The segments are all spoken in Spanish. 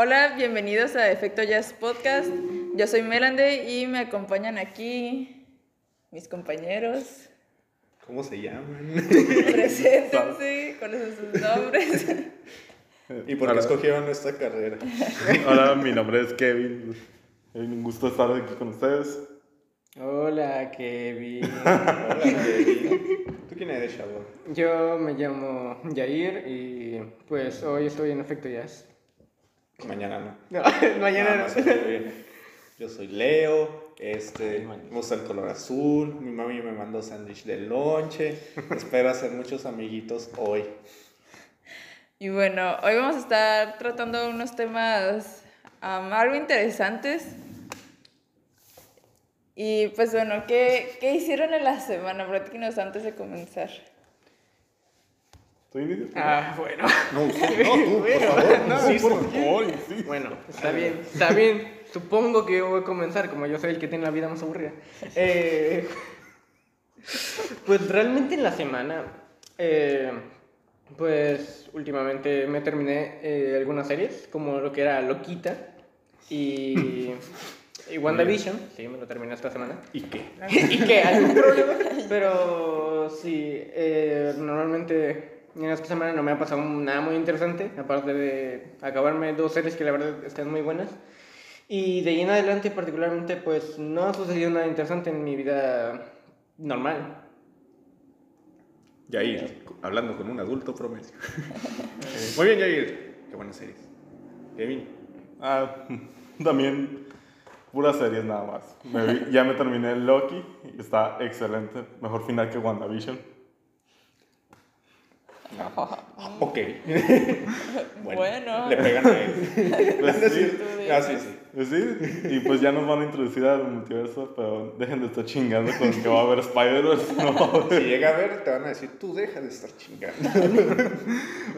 Hola, bienvenidos a Efecto Jazz Podcast. Yo soy Melande y me acompañan aquí mis compañeros. ¿Cómo se llaman? Preséntense, ¿cuáles son sus nombres? ¿Y por qué escogieron esta carrera? Hola, mi nombre es Kevin. Es un gusto estar aquí con ustedes. Hola, Kevin. Hola, Kevin. ¿Tú quién eres, chavo? Yo me llamo Jair y pues hoy estoy en Efecto Jazz. Mañana no. No, mañana no. Yo soy Leo, este, me gusta el color azul, mi mami me mandó sándwich de lonche, espero hacer muchos amiguitos hoy. Y bueno, hoy vamos a estar tratando unos temas am, algo interesantes. Y pues bueno, ¿qué, ¿qué hicieron en la semana? Platíquenos antes de comenzar. ¿Estoy inicio? Ah, bueno. No, no, tú, por favor, No, insisto. por favor, sí. Bueno, está bien, está bien. Supongo que voy a comenzar, como yo soy el que tiene la vida más aburrida. Eh, pues realmente en la semana, eh, pues últimamente me terminé eh, algunas series, como lo que era Loquita y, y WandaVision. Sí, me lo terminé esta semana. ¿Y qué? ¿Y qué? ¿Algún problema? Pero sí, eh, normalmente en esta semana no me ha pasado nada muy interesante, aparte de acabarme dos series que la verdad están muy buenas. Y de ahí en adelante particularmente pues no ha sucedido nada interesante en mi vida normal. Yair, hablando con un adulto promedio. Muy bien, Yair. Qué buenas series. Kevin. Ah, también puras series nada más. Me vi- ya me terminé Loki y está excelente. Mejor final que WandaVision. Ok. Bueno. Le pegan a él. Pues sí, Ah, sí, sí. pues sí, y pues ya nos van a introducir al multiverso, pero dejen de estar chingando con que va a haber Spider-Man. No. Si llega a ver, te van a decir, tú deja de estar chingando.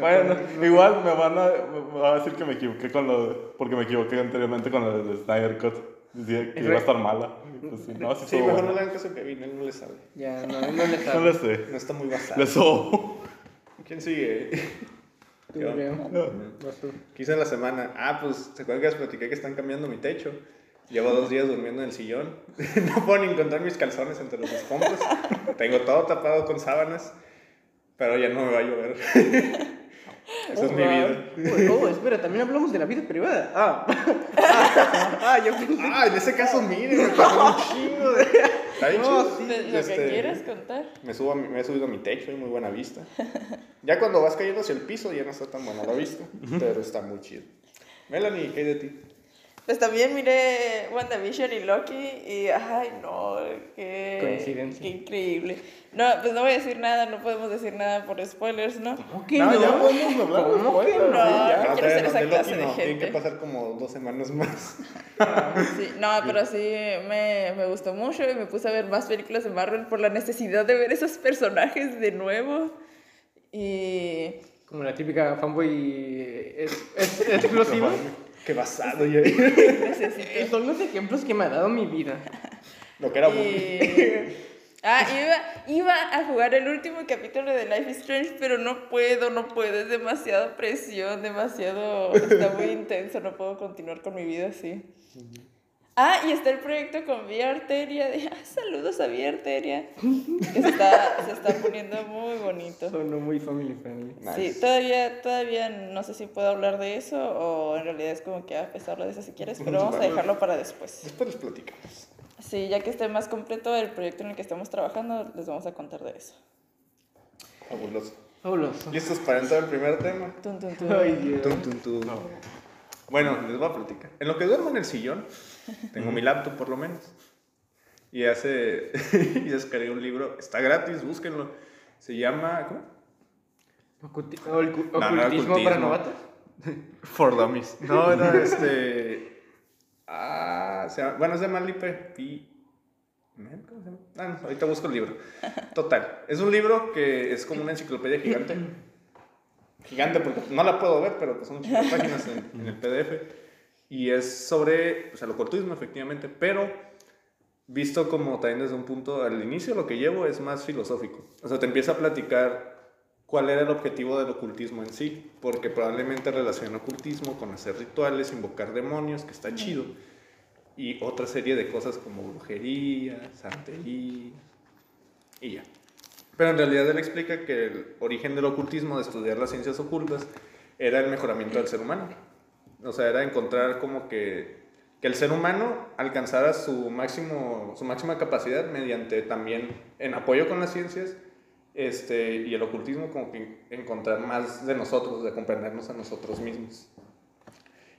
Bueno, igual me van a, me van a decir que me equivoqué con lo de- porque me equivoqué anteriormente con lo del Snyder Cut. Decía que iba a estar mala. Pues sí, no, sí, mejor no le hagan caso a Kevin, él no le sabe. Ya, no, no le No sabe. le sé. No está muy basado. Le sobo. ¿Quién sigue? Tú. Vas tú. ¿Qué hice en la semana? Ah, pues, ¿se acuerdan que les platiqué que están cambiando mi techo? Llevo dos días durmiendo en el sillón. no puedo ni encontrar mis calzones entre los escombros. Tengo todo tapado con sábanas. Pero ya no me va a llover. Esa es mi vida. Oh, espera, también hablamos de la vida privada. Ah, ah, ah yo pensé Ah, en ese caso, miren, me pasó un chingo de... ¿Está bien No, sí, De lo Este, que quieras contar. Me, subo a mi- me he subido a mi techo, hay muy buena vista. Ya cuando vas cayendo hacia el piso ya no está tan buena la vista, pero está muy chido. Melanie, ¿qué hay de ti? Pues también miré WandaVision y Loki y, ay, no, qué... Coincidencia. Qué increíble. No, pues no voy a decir nada, no podemos decir nada por spoilers, ¿no? ¿Cómo que No, no? ya podemos hablar. ¿Cómo que spoilers, no? sí, ya. quiero ser todavía esa de clase Loki de no, Tienen gente. que pasar como dos semanas más. Sí, no, pero sí me, me gustó mucho y me puse a ver más películas de Marvel por la necesidad de ver esos personajes de nuevo. Y Como la típica fanboy es, es, explosiva. Qué basado necesito. Eh, Son los ejemplos que me ha dado mi vida. Lo que era Y... Ah, iba, iba a jugar el último capítulo de Life is Strange, pero no puedo, no puedo, es demasiada presión, demasiado, está muy intenso, no puedo continuar con mi vida así. Ah, y está el proyecto con Vía Arteria, de, ah, saludos a Vía Arteria, que se está, se está poniendo muy bonito. Son muy family friendly. Sí, todavía, todavía no sé si puedo hablar de eso o en realidad es como que a pesarlo de eso si quieres, pero vamos a dejarlo para después. Después les platicamos. Sí, ya que esté más completo el proyecto en el que estamos trabajando, les vamos a contar de eso. Fabuloso. Fabuloso. ¿Listos para entrar al primer tema? Tun, tun, tun. Ay, Dios. Tum, tum, tum. Bueno, les voy a platicar. En lo que duermo en el sillón, tengo mi laptop por lo menos. Y hace. y descargué un libro. Está gratis, búsquenlo. Se llama. ¿Cómo? Oculti- ocu- No, no ¿Ocultismo para ocultismo. novatos? For Dummies. No, era este. Ah, se llama- bueno, es de Malipe. Pi. ¿Men? ¿Cómo se llama? Ah, no, ahorita busco el libro. Total. Es un libro que es como una enciclopedia gigante. Gigante porque no la puedo ver, pero que son muchas páginas en, en el PDF. Y es sobre pues, el ocultismo, efectivamente, pero visto como también desde un punto al inicio, lo que llevo es más filosófico. O sea, te empieza a platicar cuál era el objetivo del ocultismo en sí, porque probablemente relaciona ocultismo con hacer rituales, invocar demonios, que está chido, y otra serie de cosas como brujería, santería, y ya. Pero en realidad él explica que el origen del ocultismo, de estudiar las ciencias ocultas, era el mejoramiento del ser humano. O sea, era encontrar como que, que el ser humano alcanzara su, máximo, su máxima capacidad mediante también en apoyo con las ciencias este, y el ocultismo como que encontrar más de nosotros, de comprendernos a nosotros mismos.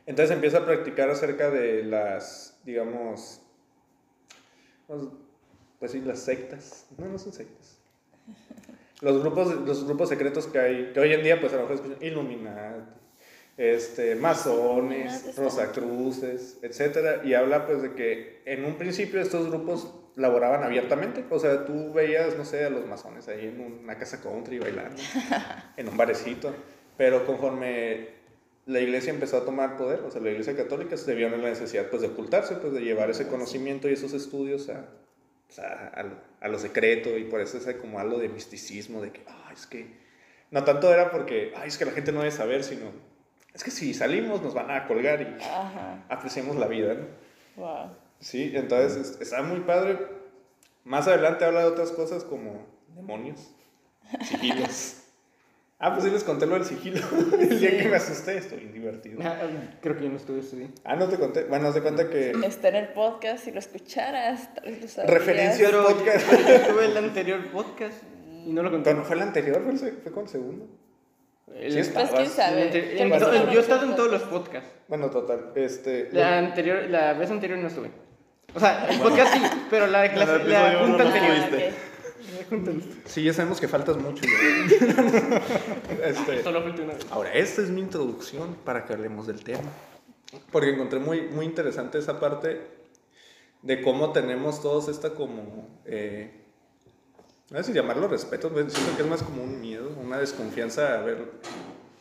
Entonces empieza a practicar acerca de las, digamos, pues, sí, las sectas. No, no son sectas. Los grupos, los grupos secretos que hay, que hoy en día pues a lo mejor escuchan Illuminati, este, masones, rosacruces, etcétera, y habla pues de que en un principio estos grupos laboraban abiertamente, o sea, tú veías, no sé, a los masones ahí en una casa country bailando, en un barecito, pero conforme la iglesia empezó a tomar poder, o sea, la iglesia católica se vio en la necesidad pues de ocultarse, pues de llevar ese conocimiento y esos estudios a, pues, a, a, lo, a lo secreto y por eso es como algo de misticismo, de que, ay, es que, no tanto era porque, ay, es que la gente no debe saber, sino, es que si salimos nos van a colgar y Ajá. apreciemos la vida, ¿no? Wow. Sí, entonces es- está muy padre. Más adelante habla de otras cosas como demonios, sigilos. ah, pues sí les conté lo del sigilo. El día que me asusté, estoy divertido. Ah, Creo que yo no estuve día. Ah, no te conté. Bueno, haz de cuenta que. Está en el podcast, si lo escucharas, tal vez lo sabrías. Referencia al podcast. yo estuve en el anterior podcast y no lo conté. Pero no fue el anterior, fue, el fue con el segundo. El- Sí Pues estabas. quién sabe. yo he estado en todos los podcasts. Bueno, total. Este. La anterior, la vez anterior no estuve. O sea, el podcast sí, pero la, el clase, la junta no anterior. estuviste. Ah, Sí, ya sabemos que faltas mucho. este. Solo falta una vez. Ahora, esta es mi introducción para que hablemos del tema. Porque encontré muy, muy interesante esa parte de cómo tenemos todos esta como... eh, no sé si llamarlo respeto, pues, siento que es más como un miedo, una desconfianza a ver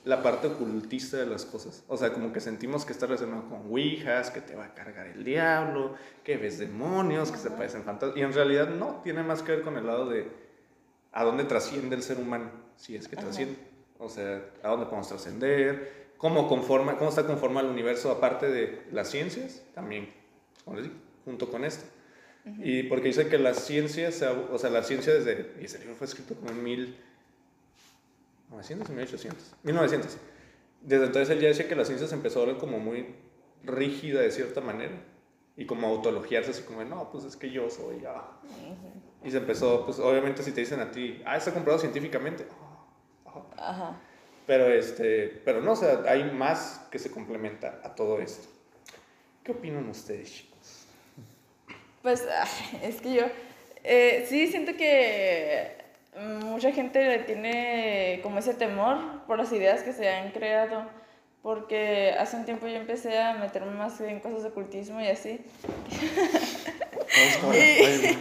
la parte ocultista de las cosas. O sea, como que sentimos que está relacionado con ouijas, que te va a cargar el diablo, que ves demonios, que se parecen fantasmas. Y en realidad no, tiene más que ver con el lado de a dónde trasciende el ser humano, si es que trasciende. O sea, a dónde podemos trascender, cómo, conforma, cómo está conformado el universo aparte de las ciencias, también, como les digo, junto con esto. Y porque dice que las ciencias, o sea, la ciencia desde, y ese libro fue escrito como en 1900 y 1800, 1900. Desde entonces él ya decía que la ciencia se empezó a ver como muy rígida de cierta manera y como a autologiarse así como, no, pues es que yo soy, ah. Y se empezó, pues obviamente si te dicen a ti, ah, está comprobado científicamente, ah, ah. Ajá. pero este, pero no, o sea, hay más que se complementa a todo esto. ¿Qué opinan ustedes, chicos? Pues es que yo eh, sí siento que mucha gente le tiene como ese temor por las ideas que se han creado. Porque hace un tiempo yo empecé a meterme más en cosas de ocultismo y así. Y,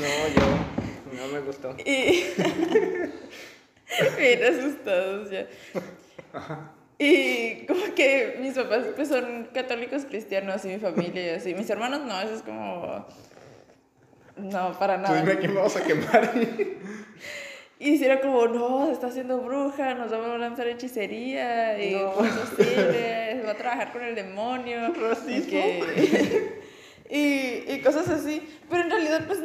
No, yo. No me gustó. y bien asustados ya. Y como que mis papás pues son católicos cristianos y mi familia y así. Mis hermanos no, eso es como... No, para Tú nada. dime a quién vamos a quemar. Y si era como, no, se está haciendo bruja, nos va a lanzar hechicería y No. cosas hostiles, va a trabajar con el demonio. y que- y, y cosas así. Pero en realidad, pues,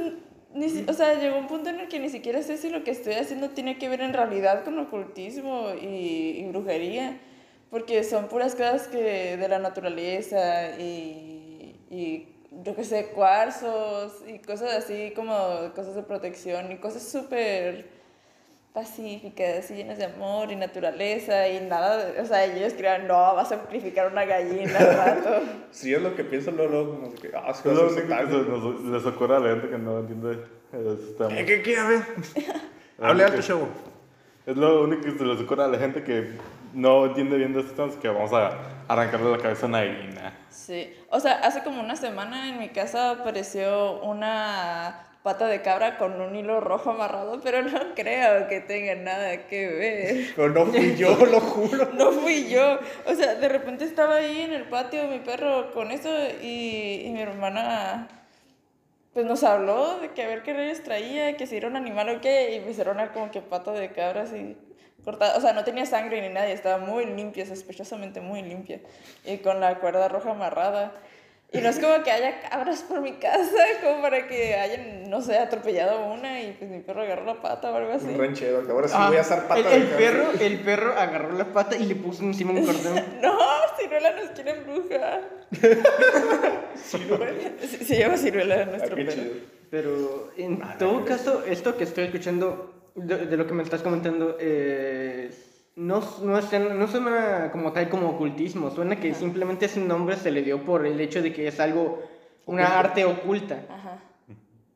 ni o sea, llegó un punto en el que ni siquiera sé si lo que estoy haciendo tiene que ver en realidad con ocultismo y, y brujería. Porque son puras cosas que de la naturaleza y, y yo qué sé, cuarzos y cosas así como cosas de protección y cosas súper pacíficas y llenas de amor y naturaleza y nada, de- o sea, ellos crean, no, vas a sacrificar una gallina al rato. Si es lo que pienso, luego, luego como que, ah, sí, Es vas lo único que nos, les ocurre a la gente que no entiende temas. ¿Qué, qué, qué? A ver. Hable alto, chavo. Es lo único que se les ocurre a la gente que no entiende bien de estos temas que vamos a arrancarle la cabeza a una gallina. Sí, o sea, hace como una semana en mi casa apareció una pata de cabra con un hilo rojo amarrado, pero no creo que tenga nada que ver. Pero no fui yo, lo juro. No fui yo. O sea, de repente estaba ahí en el patio mi perro con eso y, y mi hermana pues nos habló de que a ver qué reyes traía, que si era un animal o qué, y era una como que pata de cabra así cortada, o sea, no tenía sangre ni nada, y estaba muy limpia, sospechosamente muy limpia, y con la cuerda roja amarrada. Y no es como que haya cabras por mi casa, como para que hayan, no sé, atropellado una y pues mi perro agarró la pata o algo así. Un ranchero, que ahora sí Ah, voy a hacer pata el, de el perro, el perro agarró la pata y le puso encima un cordón. No, Ciruela nos quiere embrujar. Se, se llama Ciruela Ah, nuestro qué perro. Pero en todo caso, esto que estoy escuchando, de, de lo que me estás comentando, eh, no, no, es- no suena como tal como ocultismo, suena que simplemente ese nombre se le dio por el hecho de que es algo, una Oculto. arte oculta. Ajá.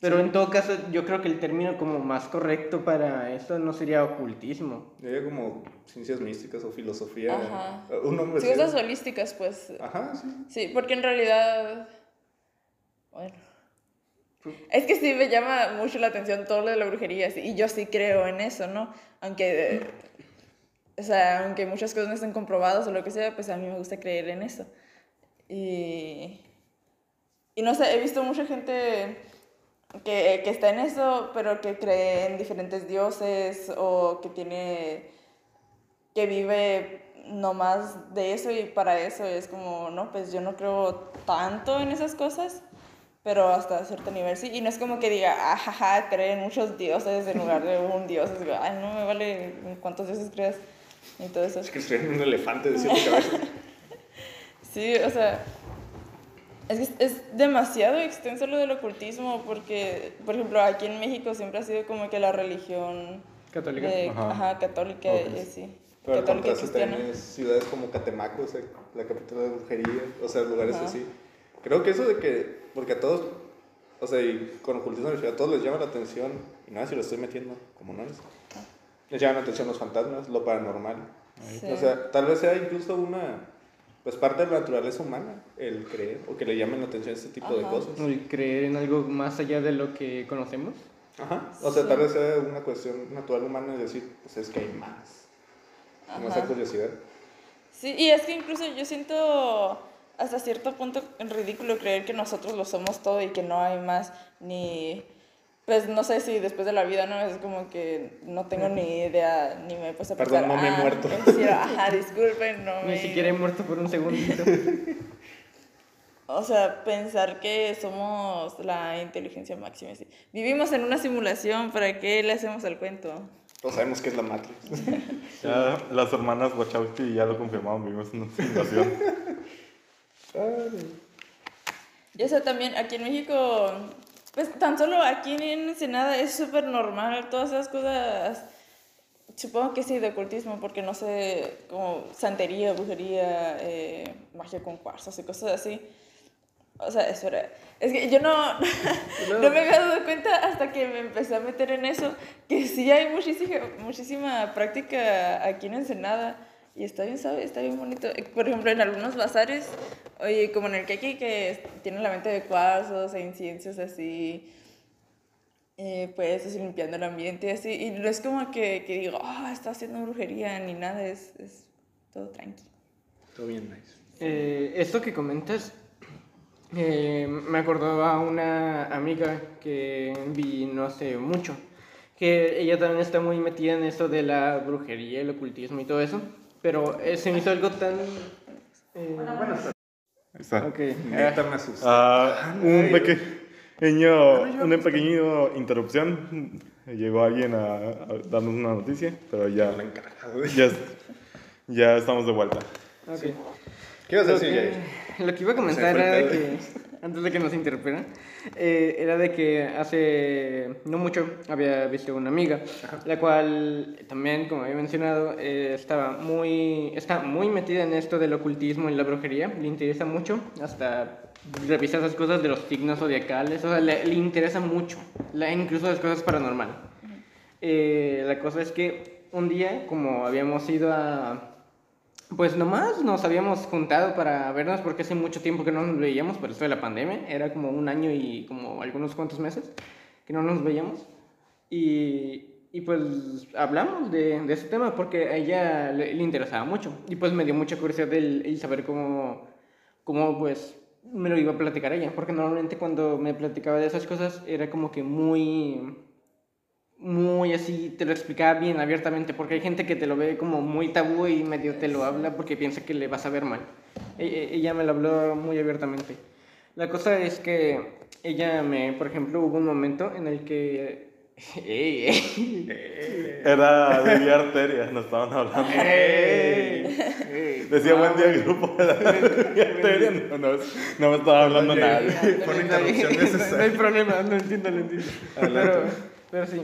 Pero en todo caso, yo creo que el término como más correcto para esto no sería ocultismo. Diría como ciencias místicas o filosofía. Ajá. Un nombre Sí, cosas holísticas, pues. Ajá, sí. Sí, porque en realidad. Bueno. Es que sí me llama mucho la atención todo lo de la brujería, sí, y yo sí creo en eso, ¿no? Aunque. O sea, aunque muchas cosas no estén comprobadas o lo que sea, pues a mí me gusta creer en eso. Y. Y no sé, he visto mucha gente que, que está en eso, pero que cree en diferentes dioses o que tiene. que vive nomás de eso y para eso es como, no, pues yo no creo tanto en esas cosas, pero hasta cierto nivel sí. Y no es como que diga, ajaja, cree en muchos dioses en lugar de un dios. Es como, ay, no me vale cuántos dioses creas y todo eso. Es que estoy en un elefante de siete cabezas. Sí, o sea, es, es- demasiado extenso lo del ocultismo porque, por ejemplo, aquí en México siempre ha sido como que la religión Católica. de- Ajá. ajá, católica Ok. y así. Pero católica también es ciudades como Catemaco, o sea, la capital de brujería, o sea, lugares Ajá. así. Creo que eso de que, porque a todos, o sea, y con ocultismo a todos les llama la atención, y nada, si lo estoy metiendo, como no es. Les llaman la atención los fantasmas, lo paranormal. Sí. O sea, tal vez sea incluso una, pues parte de la naturaleza humana, el creer, o que le llamen la atención a este tipo de Ajá. cosas. El creer en algo más allá de lo que conocemos. Ajá. O sea, Sí. tal vez sea una cuestión natural humana de decir, pues es que hay más. Como esa Ajá. curiosidad. Sí, y es que incluso yo siento hasta cierto punto ridículo creer que nosotros lo somos todo y que no hay más, ni, pues no sé si después de la vida, ¿no? Es como que no tengo ni idea, ni me he puesto a Perdón, pensar, no me he "Ah, muerto". ajá, disculpen, no Ni me... siquiera he muerto por un segundito. O sea, pensar que somos la inteligencia máxima. así. Vivimos en una simulación, ¿para qué le hacemos al cuento? Todos sabemos que es la Matrix. Ya las hermanas Wachowski ya lo confirmaron, vivimos en una simulación. Y eso también, aquí en México, pues tan solo aquí en Ensenada es súper normal, todas esas cosas, supongo que sí, de ocultismo, porque no sé, como santería, brujería, eh, magia con cuarzos y cosas así. O sea, eso era... Es que yo no, no me había dado cuenta hasta que me empecé a meter en eso, que sí hay muchísima, muchísima práctica aquí en Ensenada. Y está bien, ¿sabes? Está bien bonito. Eh, Por ejemplo, en algunos bazares, oye, como en el que aquí, que tiene la venta de cuarzos e inciensos así, eh, pues así limpiando el ambiente y así. Y no es como que, que digo, ah, está haciendo brujería ni nada, es, es todo tranqui. Todo bien nice. Eh, esto que comentas eh, me acordaba a una amiga que vi no hace mucho, que ella también está muy metida en esto de la brujería, el ocultismo y todo eso, pero eh, se me hizo algo tan... eh, Ahí está. ok, Neta me asusté. Ah, un pequeño, una pequeña interrupción. Llegó alguien a, a darnos una noticia, pero ya, ya, ya estamos de vuelta. ok. ¿Qué ibas a Lo decir, lo que iba a comentar el era que, antes de que nos interrumpiera, eh, era de que hace no mucho había visto una amiga, la cual también, como había mencionado, eh, estaba muy, está muy metida en esto del ocultismo y la brujería, le interesa mucho, hasta revisa esas cosas de los signos zodiacales, o sea, le, le interesa mucho, la, incluso las cosas paranormales. Eh, la cosa es que un día, como habíamos ido a pues nomás nos habíamos juntado para vernos porque hace mucho tiempo que no nos veíamos por esto de la pandemia. Era como un año y como algunos cuantos meses que no nos veíamos. Y, y pues hablamos de, ese tema porque a ella le, le interesaba mucho. Y pues me dio mucha curiosidad el, el saber cómo, cómo pues me lo iba a platicar ella, porque normalmente cuando me platicaba de esas cosas era como que muy, muy así, te lo explicaba bien abiertamente, porque hay gente que te lo ve como muy tabú y medio te lo habla porque piensa que le vas a ver mal. E- e- Ella me lo habló muy abiertamente. La cosa es que ella me, por ejemplo, hubo un momento en el que... Ey, ey. Era de vía arteria, nos estaban hablando. Decía buen día grupo de la vía arteria. No, no, no me estaba hablando nadie. Fue una interrupción No hay necesaria. problema, lo entiendo, lo entiendo. Pero, pero sí.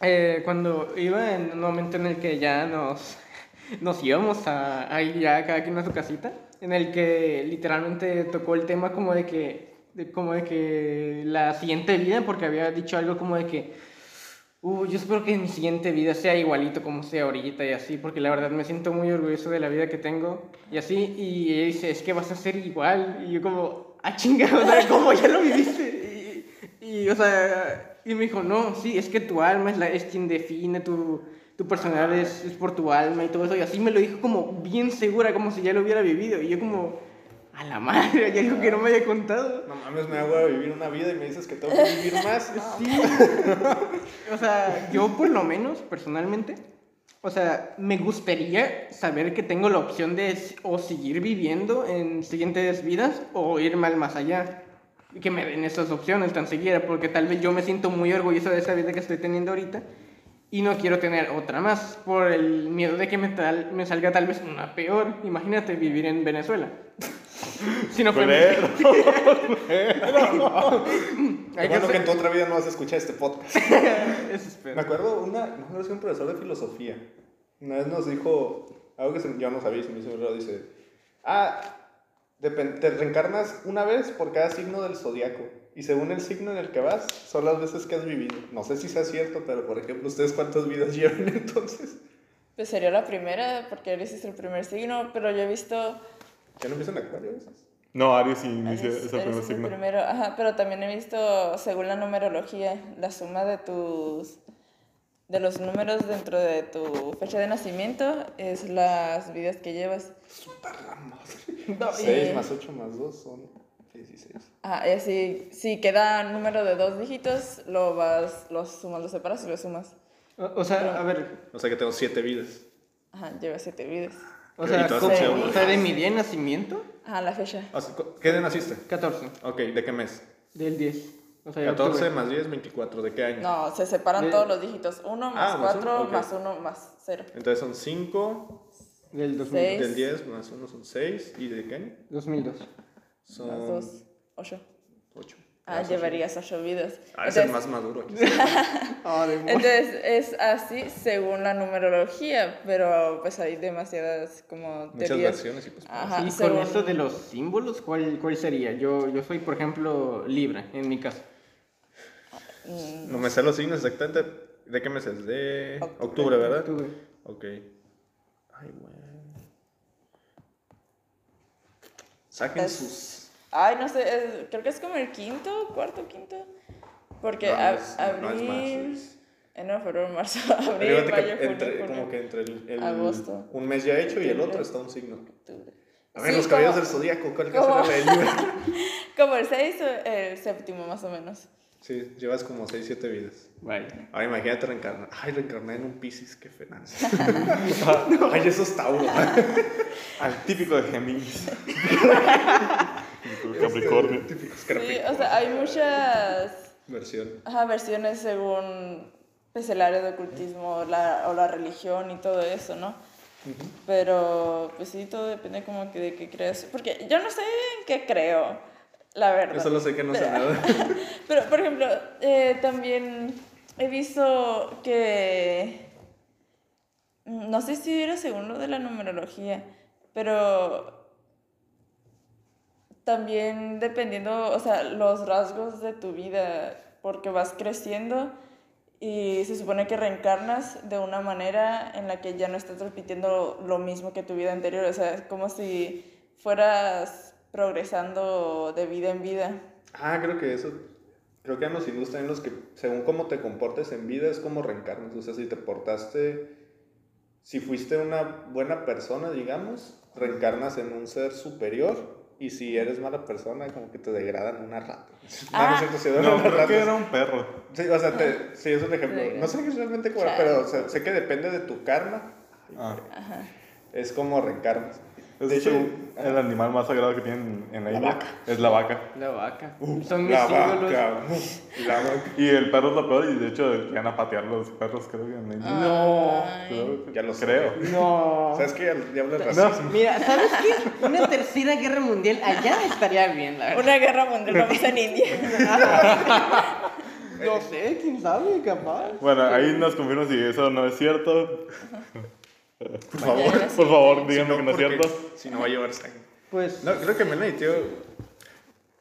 Eh, cuando iba en un momento en el que ya nos, nos íbamos a, a ir ya cada quien a su casita, en el que literalmente tocó el tema como de que, de, como de que la siguiente vida, porque había dicho algo como de que, Uh, yo espero que mi siguiente vida sea igualito como sea ahorita y así, porque la verdad me siento muy orgulloso de la vida que tengo y así. Y ella dice, es que vas a ser igual. Y yo como, ah, chinga, o sea, ¿cómo ya lo viviste? Y, y, o sea, y me dijo, no, sí, es que tu alma es, la, es quien define tu, tu personalidad, es, es por tu alma y todo eso. Y así me lo dijo como bien segura, como si ya lo hubiera vivido. Y yo como, a la madre, hay algo que no me había contado. No mames, me hago a vivir una vida y me dices que tengo que vivir más. Sí. o sea, yo por lo menos, personalmente, o sea, me gustaría saber que tengo la opción de o seguir viviendo en siguientes vidas o irme al más allá. Que me den esas opciones tan siquiera, porque tal vez yo me siento muy orgulloso de esa vida que estoy teniendo ahorita y no quiero tener otra más por el miedo de que me, tal- me salga tal vez una peor. Imagínate vivir en Venezuela. Si no fue Hay que bueno que ser- en tu otra vida no vas a escuchar este podcast. Eso. Me acuerdo una, sé si un profesor de filosofía. Una vez nos dijo algo que yo no sabía, y se me hizo raro. Dice: Ah, te reencarnas una vez por cada signo del zodiaco. Y según el signo en el que vas, son las veces que has vivido. No sé si sea cierto, pero por ejemplo, ¿ustedes cuántas vidas llevan entonces? Pues sería la primera, porque Aries es el primer signo, pero yo he visto... ¿Ya no empiezan acuario a veces? No, Aries inicia Aries- es el Aries primer es el signo. primero, ajá, pero también he visto, según la numerología, la suma de tus... De los números dentro de tu fecha de nacimiento es las vidas que llevas. No, 6 y- más 8 más 2 son 16. Ajá, y así, si queda número de dos dígitos, lo vas, los sumas, los separas y los sumas. O, o sea, a ver, O sea que tengo 7 vidas. Ajá, lleva siete vidas. o sea, ¿cómo? o sea, de mi día de nacimiento, Ajá, la fecha. O sea, cu- ¿Qué día naciste? 14, Ok, ¿de qué mes? del 10. O sea, 14 octubre. más 10, 24. ¿De qué año? No, se separan De- todos los dígitos. Uno más Ah, más cuatro, uno, ok. más uno, más cero. Entonces son 5, Del 2000, Seis. del 10 más 1 son 6. ¿Y de qué año? 2002. Más Son dos, ocho. 8. Ah, llevarías ocho vidas. Ah, es el más maduro aquí. Ah, entonces es así según la numerología, pero pues hay demasiadas como Muchas teorías. versiones y pues. Ajá, y con según- eso de los símbolos, ¿cuál, cuál sería? Yo, yo soy, por ejemplo, Libra, en mi caso. Mm, No me sé los signos exactamente. ¿De qué mes es? De Octubre. octubre, ¿verdad? Octubre. Ok. Ay, güey. Saquen Es- sus. Ay, no sé, es- creo que es como el quinto, cuarto, quinto. Porque No, no ab- es- no es abril, más, es- enero, febrero, marzo, abril, que mayo, junio, entre- julio, como que entre el, el- Agosto. un mes ya hecho y el otro está un signo. octubre. A ver, Sí, los caballeros como- del zodiaco, ¿cuál ¿Cómo? casa era la de Libra? Como el 6 o el séptimo, más o menos. Sí, llevas como 6, 7 vidas. Vaya. Ahora imagínate reencarnar. Ay, reencarné en un Pisces, qué fenazo. Ay, eso es Tauro. Al típico de Géminis. Capricornio. Típicos Sí, o sea, hay muchas Versión. ajá, versiones según pues, el área de ocultismo la, o la religión y todo eso, ¿no? Pero, pues sí, todo depende como que de qué creas. Porque yo no sé en qué creo, la verdad. Yo solo sé que no sé nada. Pero, por ejemplo, eh, también he visto que. mm, No sé si era según lo de la numerología, pero. También dependiendo, o sea, los rasgos de tu vida, porque vas creciendo y se supone que reencarnas de una manera en la que ya no estás repitiendo lo mismo que tu vida anterior, o sea, es como si fueras progresando de vida en vida. Ah, creo que eso. Creo que a los hindús también los que, según cómo te comportes en vida, es como reencarnas. O sea, si te portaste. Si fuiste una buena persona, digamos, reencarnas en un ser superior. y si eres mala persona, como que te degradan una rata. Ah. no, es cierto, sí, No, las creo que era un perro. Sí, o sea, te- sí, es un ejemplo. No sé realmente cómo, pero o sea, sé que depende de tu karma. Ah. Es como reencarnas. De hecho, el animal más sagrado que tienen en la, La India. vaca. Es la vaca. La vaca. Son mis la ídolos. vaca. La vaca. Y el perro es lo peor y de hecho llegan a patear los perros, creo que en la India. No. Creo Ya lo sé. creo. No. ¿Sabes qué? Ya, hablas racismo. Mira, ¿sabes qué? Una tercera guerra mundial allá estaría bien, la verdad. Una guerra mundial vamos en India. No sé, quién sabe, capaz. Bueno, ahí nos confirman si eso no es cierto. Por favor. Por favor, Si díganme no, que no es cierto. Si no va a llevar sangre. Pues. No, creo que Melanie, tío.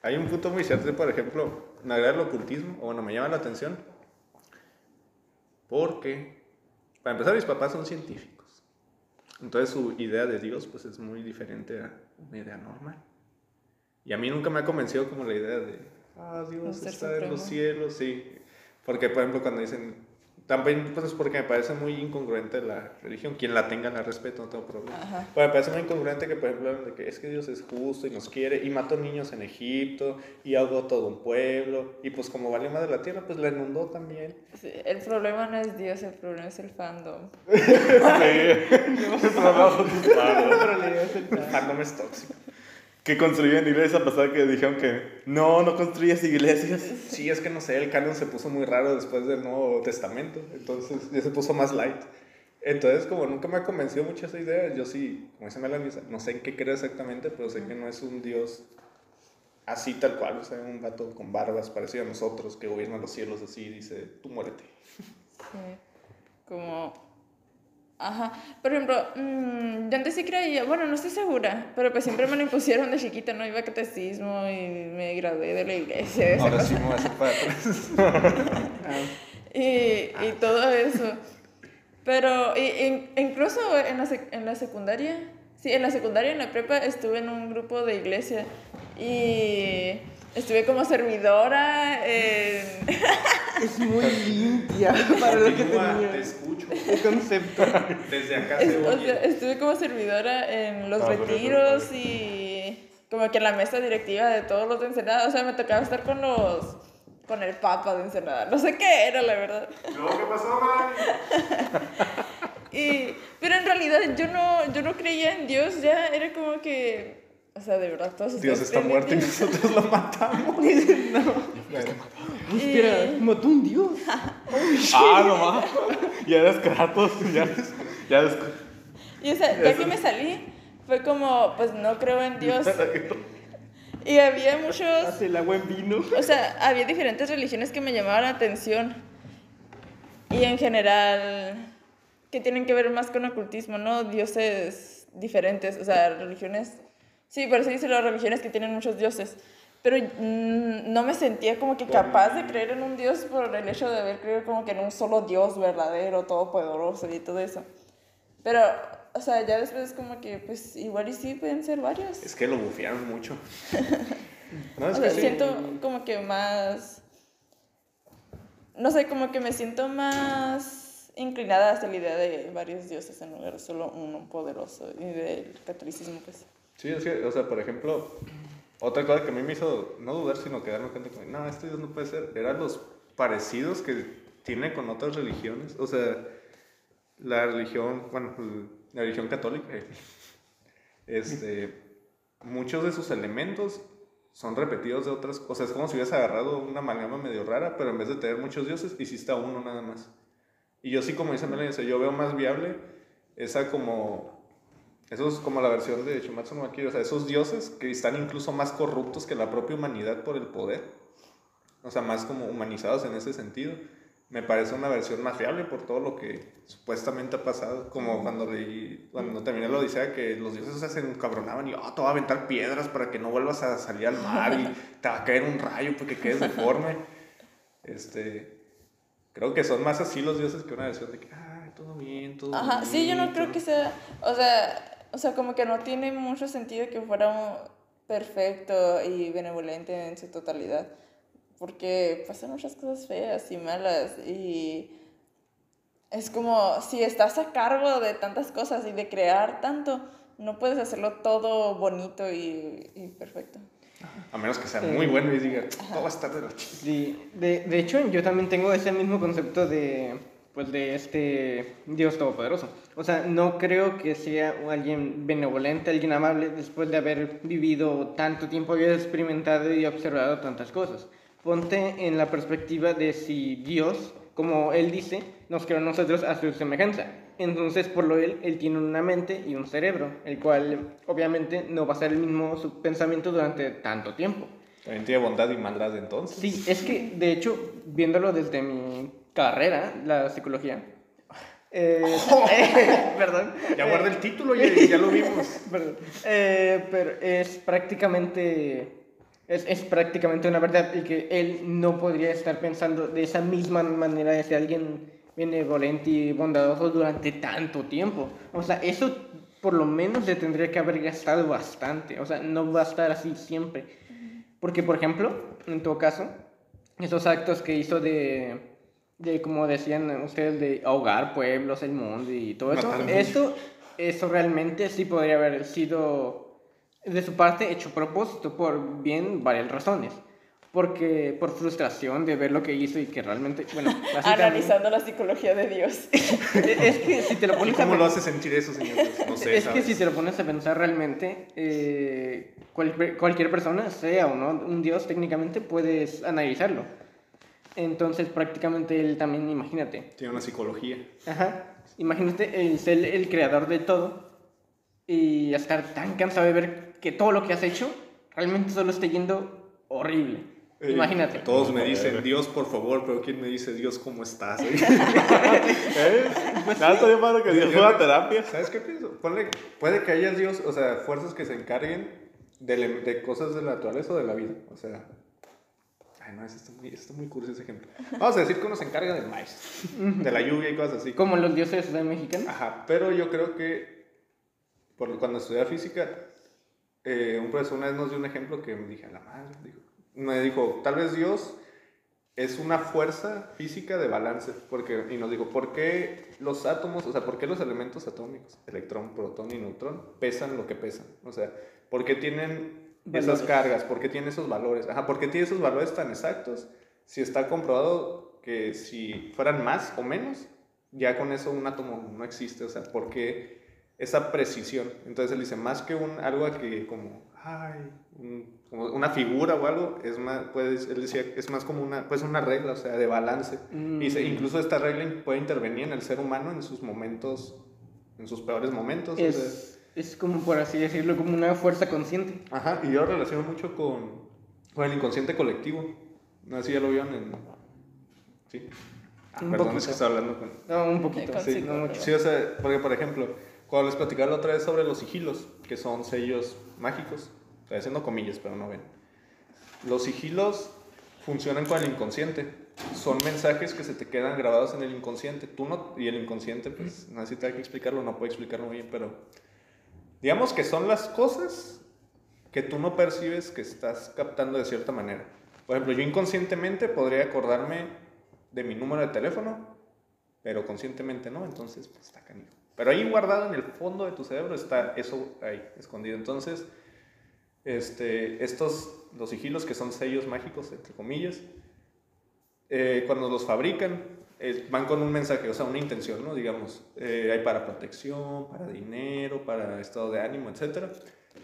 Hay un punto muy cierto, por ejemplo, me agrada el ocultismo, o bueno, me llama la atención. Porque, para empezar, mis papás son científicos. Entonces su idea de Dios, pues es muy diferente a una idea normal. Y a mí nunca me ha convencido como la idea de, ah, Dios está en los cielos, sí. Porque, por ejemplo, cuando dicen, también, pues es porque me parece muy incongruente la religión. Quien la tenga la respeto, no tengo problema. Ajá. Pero me parece muy incongruente que, por ejemplo, de que es que Dios es justo y nos quiere y mató niños en Egipto y ahogó todo un pueblo y pues como valió más de la tierra, pues la inundó también. Sí, el problema no es Dios, el problema es el fandom. Sí. El problema son tus padres. El fandom es tóxico. Que construyen iglesias a pesar que dijeron que no, no construyes iglesias. Sí, es que no sé, el canon se puso muy raro después del Nuevo Testamento, entonces ya se puso más light. Entonces, como nunca me ha convencido mucho esa idea, yo sí, como dice Melanie, no sé en qué creo exactamente, pero sé que no es un Dios así tal cual, o sea, un gato con barbas parecido a nosotros que gobierna los cielos así y dice, tú muérete. Sí. Como. Ajá. Por ejemplo, mm, yo antes sí creía, bueno, no estoy segura, pero pues siempre me lo impusieron de chiquita, ¿no? Iba a catecismo y me gradué de la iglesia. Ahora cosa. sí me voy a hacer y, y todo eso. Pero y- in- incluso en la, en la secundaria, sí, en la secundaria, en la prepa, estuve en un grupo de iglesia y estuve como servidora en... Es muy limpia para lo que Continúa, te tenía. escucho. El concepto. Desde acá Es- se o oye. sea, estuve como servidora en los Ah, pero retiros y como que en la mesa directiva de todos los de Ensenada. O sea, me tocaba estar con los. con el papa de Ensenada. No sé qué era, la verdad. ¿qué pasó? Y, pero en realidad yo no, yo no creía en Dios, ya era como que. O sea, de verdad, todos Dios está muerto y nosotros lo matamos. Bueno. Espera, mató un dios. Ah, no más. Ya eres Kratos. Ya eres. Ya eres. Y o sea, ya que me salí, fue como, pues no creo en Dios. Y había muchos. Hace el agua en vino. O sea, había diferentes religiones que me llamaban la atención. Y en general, que tienen que ver más con ocultismo, ¿no? Dioses diferentes, o sea, religiones. Sí, por eso dice las religiones que tienen muchos dioses. Pero mm, no me sentía como que capaz de creer en un dios por el hecho de haber creído como que en un solo dios verdadero, todopoderoso y todo eso. Pero, o sea, ya después es como que, pues igual y sí pueden ser varios. Es que lo bufearon mucho. No, O es sea, que sí. siento como que más. No sé, como que me siento más inclinada hacia la idea de varios dioses en lugar de solo uno poderoso y del catolicismo, pues. Sí, es que, o sea, por ejemplo, otra cosa que a mí me hizo no dudar, sino que darme cuenta que, no, este Dios no puede ser, eran los parecidos que tiene con otras religiones. O sea, la religión, bueno, la religión católica, eh, este, muchos de sus elementos son repetidos de otras cosas. Es como si hubieras agarrado una amalgama medio rara, pero en vez de tener muchos dioses, hiciste a uno nada más. Y yo sí, como dice Melanie, o sea, yo veo más viable esa como eso es como la versión de Shumatsu no Valkyrie, o sea, esos dioses que están incluso más corruptos que la propia humanidad por el poder, o sea, más como humanizados en ese sentido. Me parece una versión más fiable por todo lo que supuestamente ha pasado, como cuando leí, cuando terminé la odisea, que los dioses o sea, se encabronaban y, oh, te va a aventar piedras para que no vuelvas a salir al mar y te va a caer un rayo porque quedes deforme. Este, creo que son más así los dioses que una versión de que, ay, todo bien, todo Ajá, sí, yo no creo bonito". que sea. O sea, o sea, como que no tiene mucho sentido que fuera perfecto y benevolente en su totalidad. Porque pasan muchas cosas feas y malas. Y es como si estás a cargo de tantas cosas y de crear tanto, No puedes hacerlo todo bonito y, y perfecto. A menos que sea muy bueno y diga, todo va a estar de la ch-". Sí, de, de hecho yo también tengo ese mismo concepto de, pues, de este Dios Todopoderoso. O sea, no creo que sea alguien benevolente, alguien amable después de haber vivido tanto tiempo y haber experimentado y observado tantas cosas. Ponte en la perspectiva de si Dios, como Él dice, nos creó a nosotros a su semejanza. Entonces, por lo él, Él tiene una mente y un cerebro, el cual obviamente no va a ser el mismo su pensamiento durante tanto tiempo. También tiene bondad y maldad entonces. Sí, es que de hecho, viéndolo desde mi carrera, la psicología, eh, perdón. Ya guarda el título, ya, ya lo vimos. Perdón. Eh, pero es prácticamente. Es, es prácticamente una verdad el que él no podría estar pensando de esa misma manera de ser alguien benevolente y bondadoso durante tanto tiempo. O sea, eso por lo menos le tendría que haber gastado bastante. O sea, no va a estar así siempre. Porque, por ejemplo, en todo caso, esos actos que hizo de, de como decían ustedes, de ahogar pueblos, el mundo y todo eso, eso, eso realmente sí podría haber sido de su parte hecho a propósito por bien varias razones. Porque por frustración de ver lo que hizo y que realmente, bueno, Analizando la psicología de Dios. es que si te lo ¿Y pones a cómo lo pensar- hace sentir eso, señor? Pues, no sé, es que ¿sabes? si te lo pones a pensar realmente, eh, cual- cualquier persona, sea o no un dios, técnicamente puedes analizarlo. Entonces, prácticamente él también, imagínate. Tiene una psicología. Ajá. Imagínate el ser el creador de todo y estar tan cansado de ver que todo lo que has hecho realmente solo está yendo horrible. Eh, Imagínate. Todos me dicen, Dios, por favor, pero ¿quién me dice, Dios, cómo estás? ¿Eh? Nada, está bien padre que Dios fue a terapia. ¿Sabes qué pienso? Ponle, puede que haya Dios, o sea, fuerzas que se encarguen de, de cosas de la naturaleza o de la vida. O sea, ay, no, eso está muy, está muy curioso ese ejemplo. Vamos a decir que uno se encarga del maíz, de la lluvia y cosas así. Como los dioses de Mexicano. Ajá, pero yo creo que por, cuando estudié física, eh, un profesor una vez nos dio un ejemplo que me dije, a la madre, dijo, me dijo, tal vez Dios es una fuerza física de balance, porque, y nos dijo, ¿por qué los átomos, o sea, por qué los elementos atómicos, electrón, protón y neutrón, pesan lo que pesan? O sea, ¿por qué tienen esas Valores. cargas? ¿Por qué tienen esos valores? Ajá, ¿por qué tiene esos valores tan exactos? Si está comprobado que si fueran más o menos, ya con eso un átomo no existe, o sea, ¿por qué esa precisión? Entonces él dice, más que un, algo que como, ay, un- como una figura o algo, es más, puede, él decía, es más como una, pues una regla, o sea, de balance. Mm. Y dice, incluso esta regla puede intervenir en el ser humano en sus momentos, en sus peores momentos. o sea, Es, como, por así decirlo, como una fuerza consciente. Ajá, y yo lo relaciono mucho con, con el inconsciente colectivo. No sé si ya lo vieron en... Sí. Ah, Un perdón, poquito. es que estaba hablando con... No, un poquito. Sí, no mucho. Sí, o sea, porque por ejemplo, cuando les platicaba la otra vez sobre los sigilos, que son sellos mágicos, estoy haciendo comillas, pero no ven. Los sigilos funcionan con el inconsciente. Son mensajes que se te quedan grabados en el inconsciente. Tú no, y el inconsciente, pues, no sé si tengo que explicarlo, no puedo explicarlo bien, pero digamos que son las cosas que tú no percibes que estás captando de cierta manera. Por ejemplo, yo inconscientemente podría acordarme de mi número de teléfono, pero conscientemente no, entonces pues, está canijo. Pero ahí guardado en el fondo de tu cerebro está eso ahí, escondido. Entonces, este, estos, los sigilos que son sellos mágicos, entre comillas, eh, cuando los fabrican, van con un mensaje, o sea, una intención, ¿no? Digamos, eh, hay para protección, para dinero, para estado de ánimo, etc.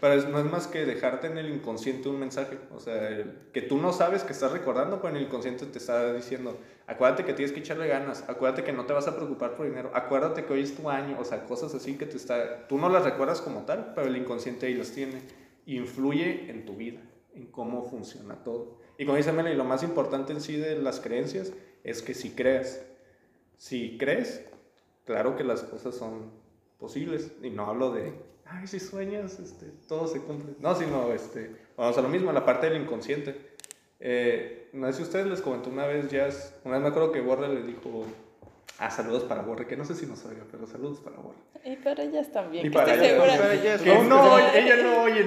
Pero es- no es más que dejarte en el inconsciente un mensaje, o sea, que tú no sabes que estás recordando, pero en el inconsciente te está diciendo, acuérdate que tienes que echarle ganas, acuérdate que no te vas a preocupar por dinero, acuérdate que hoy es tu año, o sea, cosas así que te está, tú no las recuerdas como tal, pero el inconsciente ahí las tiene, influye en tu vida, en cómo funciona todo. Y como dice Meli, lo más importante en sí de las creencias es que si creas, si crees, claro que las cosas son posibles, y no hablo de, ay, si sueñas, este, todo se cumple, no, sino, este, vamos a lo mismo, la parte del inconsciente. Eh, no sé si ustedes les comentó una vez, Jazz, una vez me acuerdo que Borre le dijo, ah, saludos para Borre, que no sé si nos oiga, pero saludos para Borre. Y para ellas también. Y que para estoy ellas segura. Para ellas Que no. no, oye, ella no oye.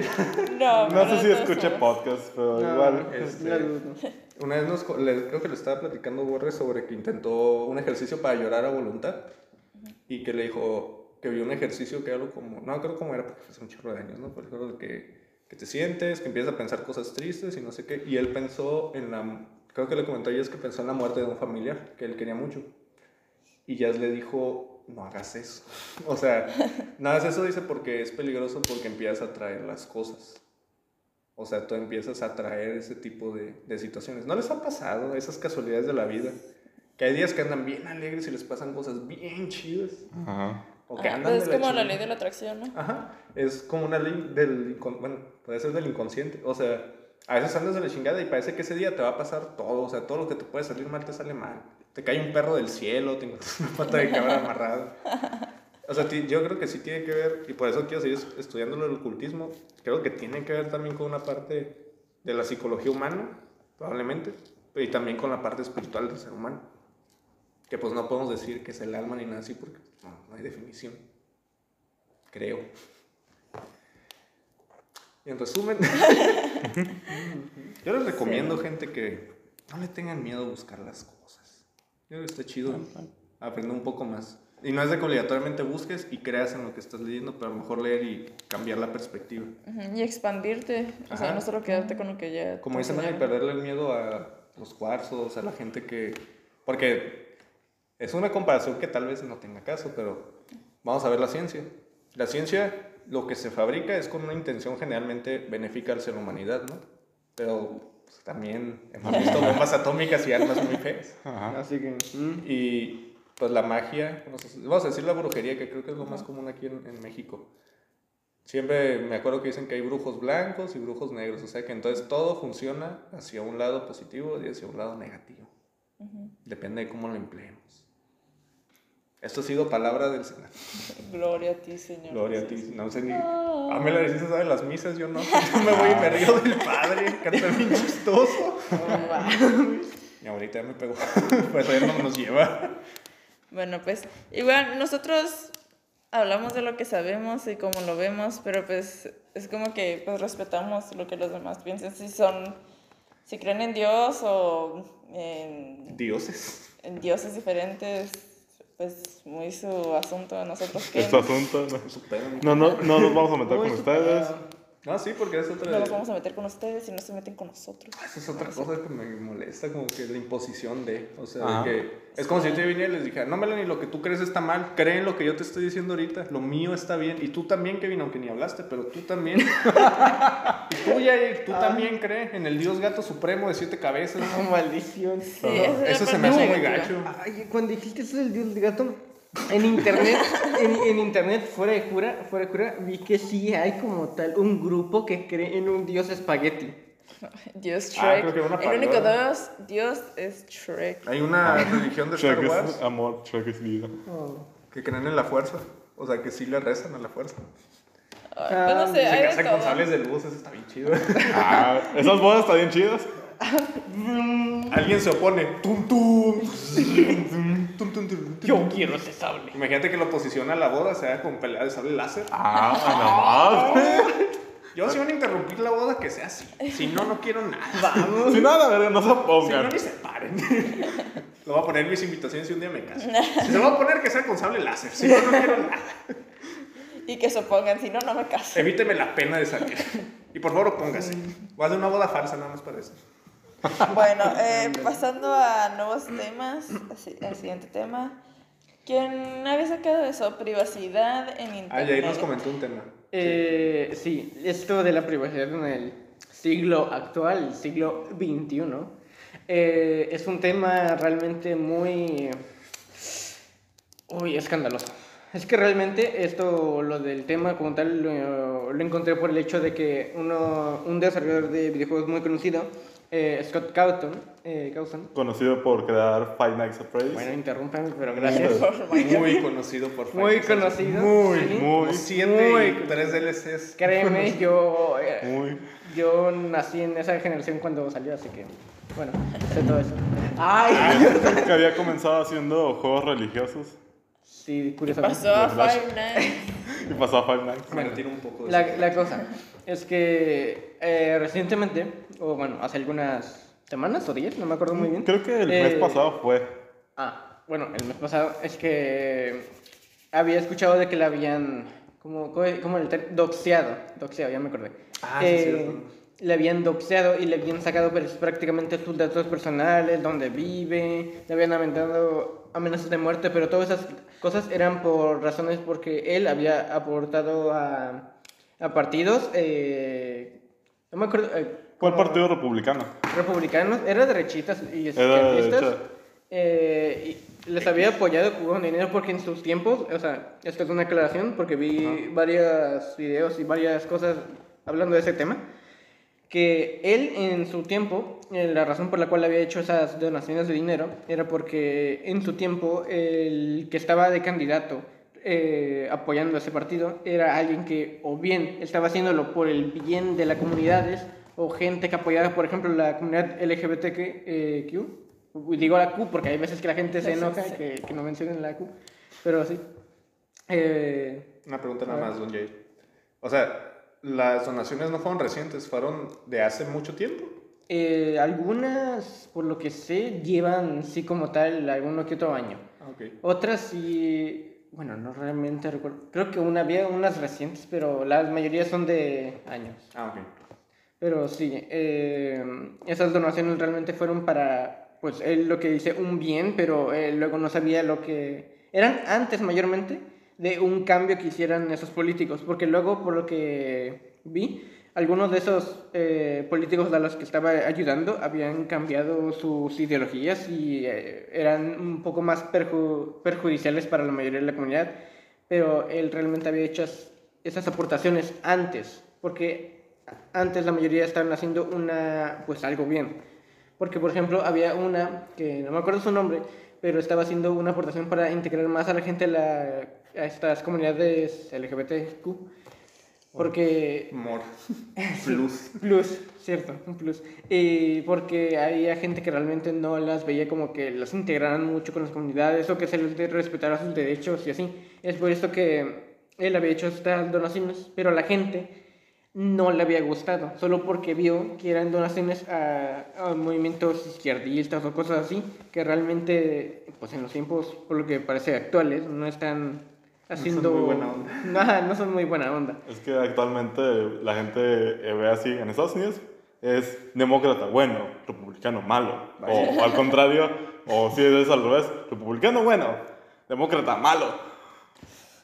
No, No sé si para escuche todos. podcast, pero No, igual. este-. Una vez nos, creo que le estaba platicando Borre sobre que intentó un ejercicio para llorar a voluntad y que le dijo, que vio un ejercicio que algo como, no creo cómo era, porque hace un chorro de años, ¿no? Por ejemplo, de que, que te sientes, que empiezas a pensar cosas tristes y no sé qué. Y él pensó en la, creo que le comentó a es que pensó en la muerte de un familiar que él quería mucho. Y Jazz le dijo, no hagas eso. o sea, no hagas eso, dice, porque es peligroso porque empiezas a traer las cosas. O sea, tú empiezas a traer ese tipo de, de situaciones. ¿No les ha pasado esas casualidades de la vida? Que hay días que andan bien alegres y les pasan cosas bien chidas. Ajá. O que Ajá, andan pues de es como la ley de la atracción, ¿no? Ajá, es como una ley del, bueno, puede ser del inconsciente, o sea, a veces andas de la chingada y parece que ese día te va a pasar todo, o sea, todo lo que te puede salir mal te sale mal. Te cae un perro del cielo, te encuentras una pata de cabra amarrada. O sea, yo creo que sí tiene que ver, y por eso quiero seguir estudiando el ocultismo, creo que tiene que ver también con una parte de la psicología humana, probablemente, y también con la parte espiritual del ser humano. Que pues no podemos decir que es el alma ni nada así porque no, no hay definición. Creo. Y en resumen, yo les recomiendo, gente, que no le tengan miedo a buscar las cosas. Yo creo que está chido aprender un poco más. Y no es de que obligatoriamente busques y creas en lo que estás leyendo, pero a lo mejor leer y cambiar la perspectiva. Y expandirte, o sea, Ajá. no solo quedarte con lo que ya... Como dicen, enseñaron. perderle el miedo a los cuarzos, a la gente que... Porque es una comparación que tal vez no tenga caso, pero vamos a ver la ciencia. La ciencia, lo que se fabrica es con una intención generalmente benéfica al ser humanidad, ¿no? Pero pues, también hemos visto bombas atómicas y armas muy feas. Ajá. Así que. mm. Y pues la magia, vamos a- vamos a decir la brujería, que creo que es lo más común aquí en, en México. Siempre me acuerdo que dicen que hay brujos blancos y brujos negros, o sea que entonces todo funciona hacia un lado positivo y hacia un lado negativo. Depende de cómo lo empleemos. Esto ha sido palabra del Senado. Gloria a ti, Señor. Gloria a ti. No sé ni. Ah, me la decís de las misas, yo no. Yo me voy y me río del padre. Canta bien chistoso. Y ahorita ya me pegó. Pues ya no nos lleva. Bueno, pues igual nosotros hablamos de lo que sabemos y cómo lo vemos, pero pues es como que pues respetamos lo que los demás piensan, si son, si creen en Dios o en, Dioses. en dioses diferentes, pues muy su asunto, nosotros que Este asunto. No. Su pedo, No, ¿no? no, no nos vamos a meter Muy con ustedes. No, sí, porque es otra. no nos vamos a meter con ustedes y no se meten con nosotros. Esa es otra cosa que me molesta, como que la imposición de. O sea, Ajá. de que. Es como si yo te viniera y les dijera, no, Melanie, lo que tú crees está mal, cree en lo que yo te estoy diciendo ahorita, lo mío está bien. Y tú también, Kevin, aunque ni hablaste, pero tú también. y tú, Yair, tú también crees en el Dios gato supremo de siete cabezas. Oh, maldición. Sí, Eso se me hace muy gacho. Ay, cuando dijiste eso del dios gato, en internet, en, en internet, fuera de cura, fuera de cura, vi que sí hay como tal un grupo que cree en un dios espagueti. Dios Ah, Shrek. creo que una el único. Dios, Dios es Shrek. Hay una religión de Star Shrek Wars es amor, Shrek es vida. que creen en la fuerza. O sea, que sí le rezan a la fuerza. Ay, pues no sé, Se casan con sables de luz, eso está bien chido. Ah, esas bodas están bien chidas. Alguien se opone. Tum, tum. Tum, tum, tum, tum. Yo quiero ese sable. Imagínate que la oposición a la boda sea con pelea de sable láser. Ah, nada más. Yo si van a interrumpir la boda, que sea así. Si no, no quiero nada. Vamos. Sin nada, verga, no se Si no, ni se paren. Lo voy a poner en mis invitaciones si un día me caso. Si se va a poner, que sea con sable láser. Si no, no quiero nada. Y que se opongan, si no, no me caso. Evíteme la pena de salir. Y por favor, póngase. Voy a hacer una boda falsa, nada más para eso. Bueno, eh, pasando a nuevos temas, al siguiente tema. ¿Quién había sacado eso? Privacidad en internet. Ah, y ahí nos comentó un tema. Eh, sí, esto de la privacidad en el siglo actual, el siglo XXI, eh, es un tema realmente muy... Uy, escandaloso. Es que realmente esto, lo del tema como tal, lo, lo encontré por el hecho de que uno, un desarrollador de videojuegos muy conocido, eh, Scott Cawthon, eh, Cawthon, Conocido por crear Five Nights at Freddy's. bueno, interrúmpame, pero gracias. Muy conocido por Muy Final Fantasy. conocido. Muy, sí. muy. Muy. Siete Muy y tres DLCs. Créeme, yo... eh, Muy. Yo nací en esa generación cuando salió, así que, bueno, sé todo eso. ¡Ay! Que había comenzado haciendo juegos religiosos. Sí, curiosamente. Pasó a. Five Nights. Y pasó a Five Nights. Me retiro un poco de La, la cosa es que eh, recientemente, o bueno, hace algunas semanas o días, no me acuerdo muy bien. Creo que el eh, mes pasado fue. Ah, bueno, el mes pasado es que había escuchado de que la habían, como, como el ter- doxeado, doxeado, ya me acordé. Ah, sí, Eh, cierto. le habían doxeado y le habían sacado pues, prácticamente sus datos personales, dónde vive, le habían aumentado amenazas de muerte, pero todas esas cosas eran por razones porque él había aportado a, a partidos, eh, no me acuerdo, eh, ¿Cuál partido republicano? republicanos, era derechistas y izquierdistas. eh, y les había apoyado con dinero porque en sus tiempos, o sea, esto es una aclaración porque vi varios videos y varias cosas hablando de ese tema, que él en su tiempo, eh, la razón por la cual había hecho esas donaciones de dinero era porque en su tiempo el que estaba de candidato eh, apoyando a ese partido era alguien que o bien estaba haciéndolo por el bien de las comunidades o gente que apoyaba, por ejemplo, la comunidad LGBTQ, eh, digo la Q porque hay veces que la gente se Sí, enoja sí. que, que no mencionen la Q, pero sí. Eh, Una pregunta nada más, don Jay. O sea, las donaciones no fueron recientes, fueron de hace mucho tiempo. Eh, algunas, por lo que sé, llevan sí como tal alguno que otro año. Ah, ok. Otras sí, bueno, no realmente recuerdo. Creo que una había unas recientes, pero la mayoría son de años. Ah, ok. Pero sí, eh, esas donaciones realmente fueron para, pues él lo que dice, un bien, pero él luego no sabía lo que... Eran antes mayormente de un cambio que hicieran esos políticos, porque luego, por lo que vi, algunos de esos eh, políticos a los que estaba ayudando habían cambiado sus ideologías y eh, eran un poco más perju- perjudiciales para la mayoría de la comunidad, pero él realmente había hecho es- esas aportaciones antes, porque antes la mayoría estaban haciendo una, pues algo bien. Porque, por ejemplo, había una, que no me acuerdo su nombre, pero estaba haciendo una aportación para integrar más a la gente a, la- a estas comunidades LGBTQ. Porque More. Plus. Plus, cierto, un plus. Y porque había gente que realmente no las veía como que las integraran mucho con las comunidades o que se les respetara sus derechos y así. Es por esto que él había hecho estas donaciones, pero la gente no le había gustado, solo porque vio que eran donaciones a, a movimientos izquierdistas o cosas así, que realmente, pues en los tiempos, por lo que parece actuales, no están haciendo... muy buena onda. Ajá, no son muy buena onda. Es que actualmente la gente eh, ve así en Estados Unidos es demócrata bueno, republicano malo. O, o al contrario, o si es al revés, republicano bueno, demócrata malo.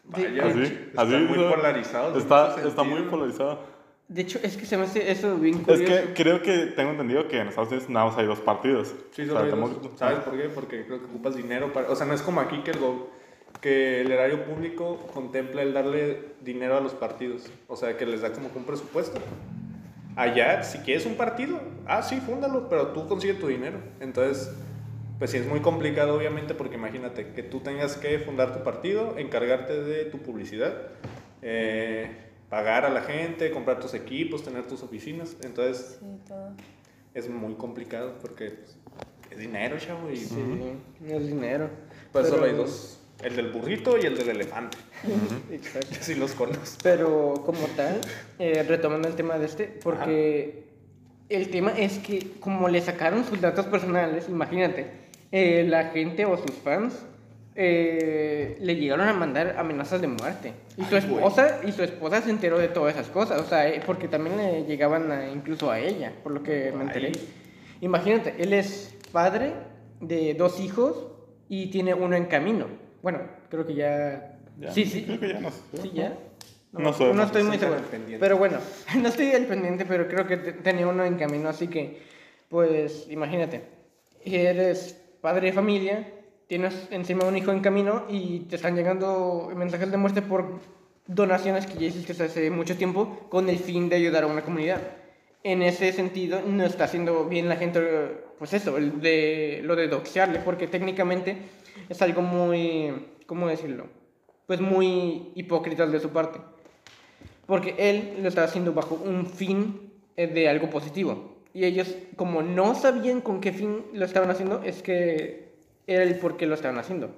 Vaya, Así, está así, muy ¿no? polarizado. Está, muy polarizado. De hecho, es que se me hace eso bien Es curioso. que creo que tengo entendido que en Estados Unidos nada más hay dos partidos. Sí, O solo sea, hay dos. ¿Sabes por qué? Porque creo que ocupas dinero para... O sea, no es como aquí que el, go- que el erario público contempla el darle dinero a los partidos. O sea, que les da como que un presupuesto. Allá, si quieres un partido, ah, sí, fúndalo, pero tú consigues tu dinero. Entonces, pues sí es muy complicado, obviamente, porque imagínate que tú tengas que fundar tu partido, encargarte de tu publicidad, eh, pagar a la gente, comprar tus equipos, tener tus oficinas. Entonces, Sí, todo. es muy complicado porque pues, es dinero, chavo. Y Sí, no es dinero. pues Pero- solo hay dos: el del burrito y el del elefante. Exacto. Así los conozco. Pero como tal, eh, retomando el tema de este, porque el tema es que como le sacaron sus datos personales, imagínate, eh, la gente o sus fans eh, le llegaron a mandar amenazas de muerte. Y su esposa y su esposa se enteró de todas esas cosas, o sea, eh, porque también le llegaban a- incluso a ella, por lo que me enteré. Imagínate, él es padre de dos hijos y tiene uno en camino. Bueno, creo que ya... Ya. Sí, sí. Creo que ya no sé. Sí, ya. No No no estoy muy seguro. Pero bueno, no estoy al pendiente, pero creo que te- tenía uno en camino, así que, pues, imagínate. Eres padre de familia, tienes encima un hijo en camino y te están llegando mensajes de muerte por donaciones que ya hiciste hace mucho tiempo con el fin de ayudar a una comunidad. En ese sentido, no está haciendo bien la gente, pues eso, el de, lo de doxearle, porque técnicamente es algo muy, ¿cómo decirlo? Pues muy hipócrita de su parte. Porque él lo estaba haciendo bajo un fin eh, de algo positivo. Y ellos, como no sabían con qué fin lo estaban haciendo, es que era el por qué lo estaban haciendo.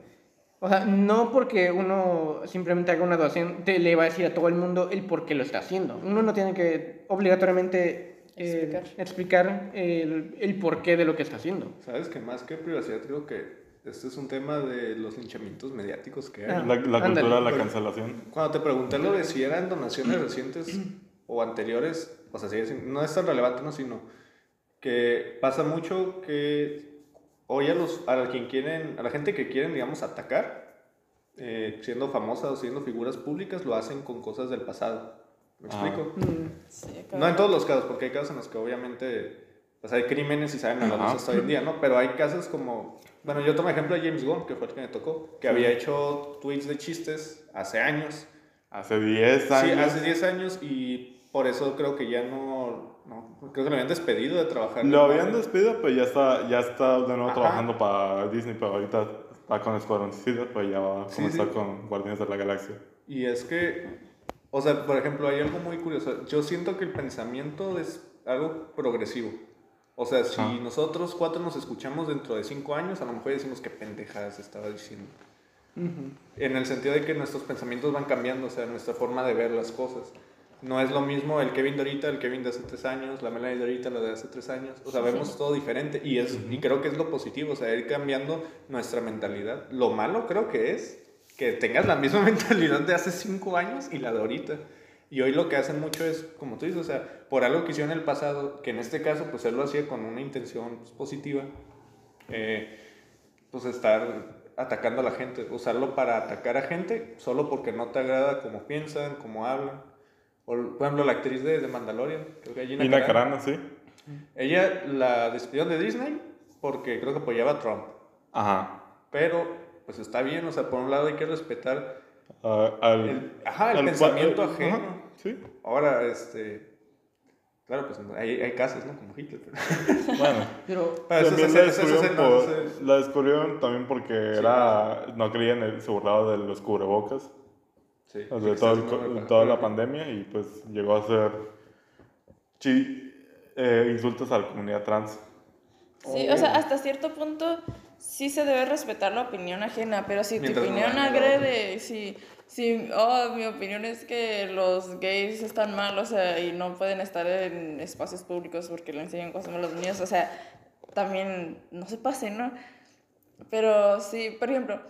O sea, no porque uno simplemente haga una donación, te le va a decir a todo el mundo el por qué lo está haciendo. Uno no tiene que obligatoriamente eh, Explicar. explicar el, el porqué de lo que está haciendo. ¿Sabes que más que privacidad creo que este es un tema de los linchamientos mediáticos que hay. Ah. La, cultura de la cancelación. Cuando te pregunté lo de si eran donaciones recientes o anteriores, o sea, siendo- no es tan relevante, no, sino que pasa mucho que hoy a, los, a, quien quieren, a la gente que quieren, digamos, atacar, eh, siendo famosa o siendo figuras públicas, lo hacen con cosas del pasado. ¿Me Ah. explico? Mm. Sí, No en todos los casos, porque hay casos en los que obviamente pues hay crímenes y saben a la Ajá. luz hasta hoy en día, ¿no? Pero hay casos como, bueno, yo tomo ejemplo de James Gunn, que fue el que me tocó, que había hecho tweets de chistes hace años. Hace 10 años. Sí, hace 10 años y por eso creo que ya no, no creo que lo habían despedido de trabajar. Lo habían Marvel. despedido, pero ya está, ya está de nuevo Ajá. trabajando para Disney, pero ahorita está con Escuadrón Suicida, pues ya va a Sí, comenzar sí. con Guardianes de la Galaxia. Y es que, o sea, por ejemplo, hay algo muy curioso. Yo siento que el pensamiento es algo progresivo. O sea, si Ah. nosotros cuatro nos escuchamos dentro de cinco años, a lo mejor decimos qué pendejadas estaba diciendo. En el sentido de que nuestros pensamientos van cambiando, o sea, nuestra forma de ver las cosas. No es lo mismo el Kevin de ahorita, el Kevin de hace tres años, la Melanie de ahorita, la de hace tres años. O sea, vemos todo diferente y, es, y creo que es lo positivo, o sea, ir cambiando nuestra mentalidad. Lo malo creo que es que tengas la misma mentalidad de hace cinco años y la de ahorita. Y hoy lo que hacen mucho es, como tú dices, o sea, por algo que hicieron en el pasado, que en este caso, pues él lo hacía con una intención pues, positiva, eh, pues estar atacando a la gente, usarlo para atacar a gente solo porque no te agrada cómo piensan, cómo hablan. O, por ejemplo, la actriz de, de Mandalorian, creo que Gina Gina Carano, Carano, sí. ella la despidieron de Disney porque creo que apoyaba a Trump. Ajá. Pero, pues está bien, o sea, por un lado hay que respetar al, el, ajá, el al- pensamiento al- ajeno. ajá, sí. Ahora, este. Claro, pues hay, hay casos, ¿no? Como Hitler. pero- Bueno. Pero, Pero eso también es- la descubrieron, por- la descubrieron también porque era, no creían, en el- se burlaba de los cubrebocas, Sí, de todo toda la pandemia y pues llegó a ser eh, insultos a la comunidad trans. Sí, o sea, hasta cierto punto sí se debe respetar la opinión ajena, pero si Mientras tu no opinión la agrede, si, si, oh, mi opinión es que los gays están mal, o sea, y no pueden estar en espacios públicos porque le enseñan cosas a los niños, o sea, también no se pasen, ¿no? Pero sí, por ejemplo,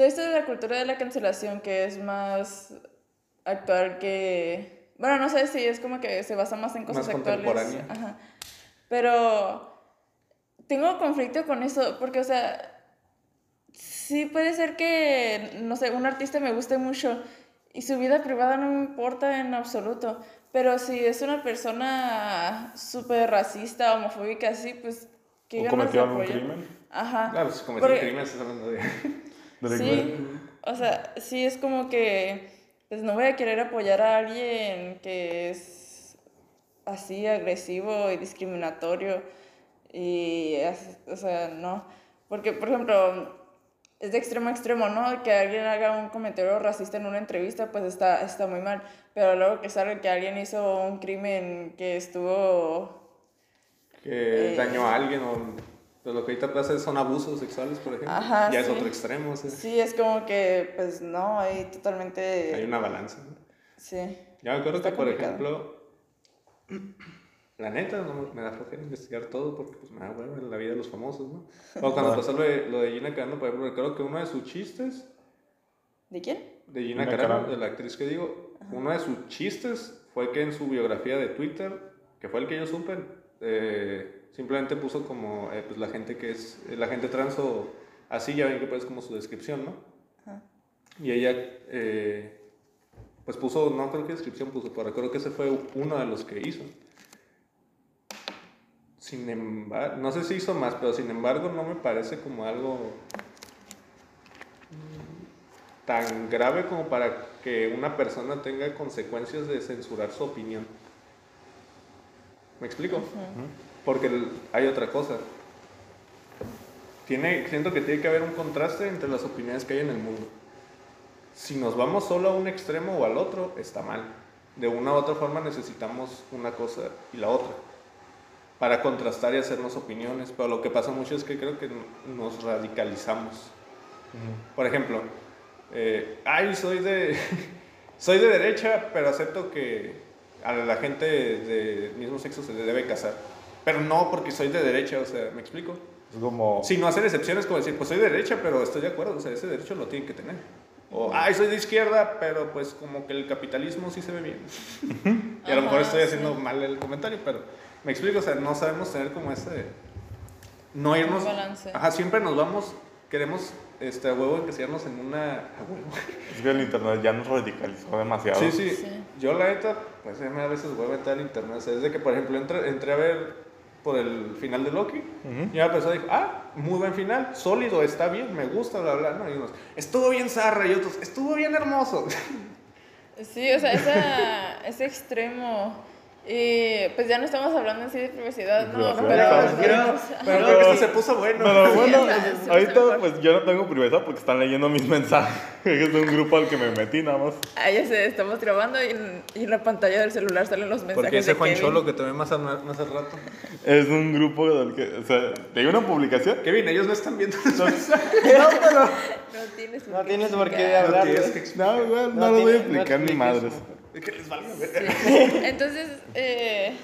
todo esto de la cultura de la cancelación que es más actual que... Bueno, no sé si es como que se basa más en cosas Más actuales. Ajá. Pero tengo conflicto con eso, porque, o sea, sí puede ser que, no sé, un artista me guste mucho y su vida privada no me importa en absoluto. Pero si es una persona súper racista, homofóbica, así, pues, ¿qué ¿O cometió algún crimen? Ajá. Claro, pues cometió Porque- crimen, estás hablando de. Sí, o sea, sí es como que, pues no voy a querer apoyar a alguien que es así agresivo y discriminatorio y, o sea, no, porque por ejemplo, es de extremo a extremo, ¿no? Que alguien haga un comentario racista en una entrevista, pues está, está muy mal, pero luego que salga que alguien hizo un crimen que estuvo que Eh. dañó a alguien o. Pues lo que ahorita pasa son abusos sexuales, por ejemplo. Ajá, ya es otro extremo, Sí, es como que, pues no, hay totalmente... hay una balanza. ¿no? Sí. Yo me acuerdo Está que, por complicado. ejemplo, la neta, no me- da flojera investigar todo porque pues me da hueva en la vida de los famosos, ¿no? O cuando pasó lo de, lo de Gina Carano, por ejemplo, recuerdo que uno de sus chistes, ¿De quién? de Gina Gina Carano, Carano. de la actriz que digo, uno de sus chistes fue que en su biografía de Twitter, que fue el que yo supe, eh, simplemente puso como eh, pues la gente que es, la gente trans o así, ya ven que pues como su descripción, ¿no? Ajá. Y ella, eh, pues puso, no creo qué descripción puso, pero recuerdo que ese fue uno de los que hizo. Sin embargo, no sé si hizo más, pero sin embargo no me parece como algo tan grave como para que una persona tenga consecuencias de censurar su opinión. ¿Me explico? Porque hay otra cosa. Tiene, siento que tiene que haber un contraste entre las opiniones que hay en el mundo. Si nos vamos solo a un extremo o al otro, está mal. De una u otra forma necesitamos una cosa y la otra para contrastar y hacernos opiniones. Pero lo que pasa mucho es que creo que nos radicalizamos. Por ejemplo, eh, ay, soy de, soy de derecha, pero acepto que a la gente de mismo sexo se le debe casar. Pero no porque soy de derecha, o sea, ¿me explico? Es como... Si no hacer excepciones como decir, pues soy de derecha, pero estoy de acuerdo, o sea, ese derecho lo tienen que tener. O, ay, soy de izquierda, pero pues como que el capitalismo sí se ve bien. y a lo mejor estoy sí. haciendo mal el comentario, pero me explico, o sea, no sabemos tener como ese... No irnos... balance. Ajá, siempre nos vamos, queremos este, a huevo encasillarnos en una... A huevo. Es que el internet ya nos radicalizó demasiado. Sí, sí, Sí. Yo la neta, pues ya me a veces voy a meter al internet. O sea, desde que, por ejemplo, entré, entré a ver por el final de Loki, y una persona dijo, ah, muy buen final, sólido, está bien, me gusta, bla, bla, ¿no? Y unos, estuvo bien zarra, y otros, estuvo bien hermoso. Sí, o sea, esa, ese extremo. Y pues ya no estamos hablando así de privacidad, no, pero. Pero- a- Pero creo que esto se puso bueno. Pero bueno, sí, ahorita mejor. pues yo no tengo privacidad porque están leyendo mis mensajes. Es de un grupo al que me metí nada más. Ah, ya sé, estamos grabando y en, y en la pantalla del celular salen los mensajes. Porque ese de Juan Kevin. Cholo que te ve más, a- más al rato. Es un grupo del que, o sea, de una publicación. Kevin, ellos no están viendo los No, mensajes. no, pero... No tienes por No qué tienes por qué hablar. No, güey, no, No lo voy a explicar ni madres. Es que les valga ver. Entonces, eh,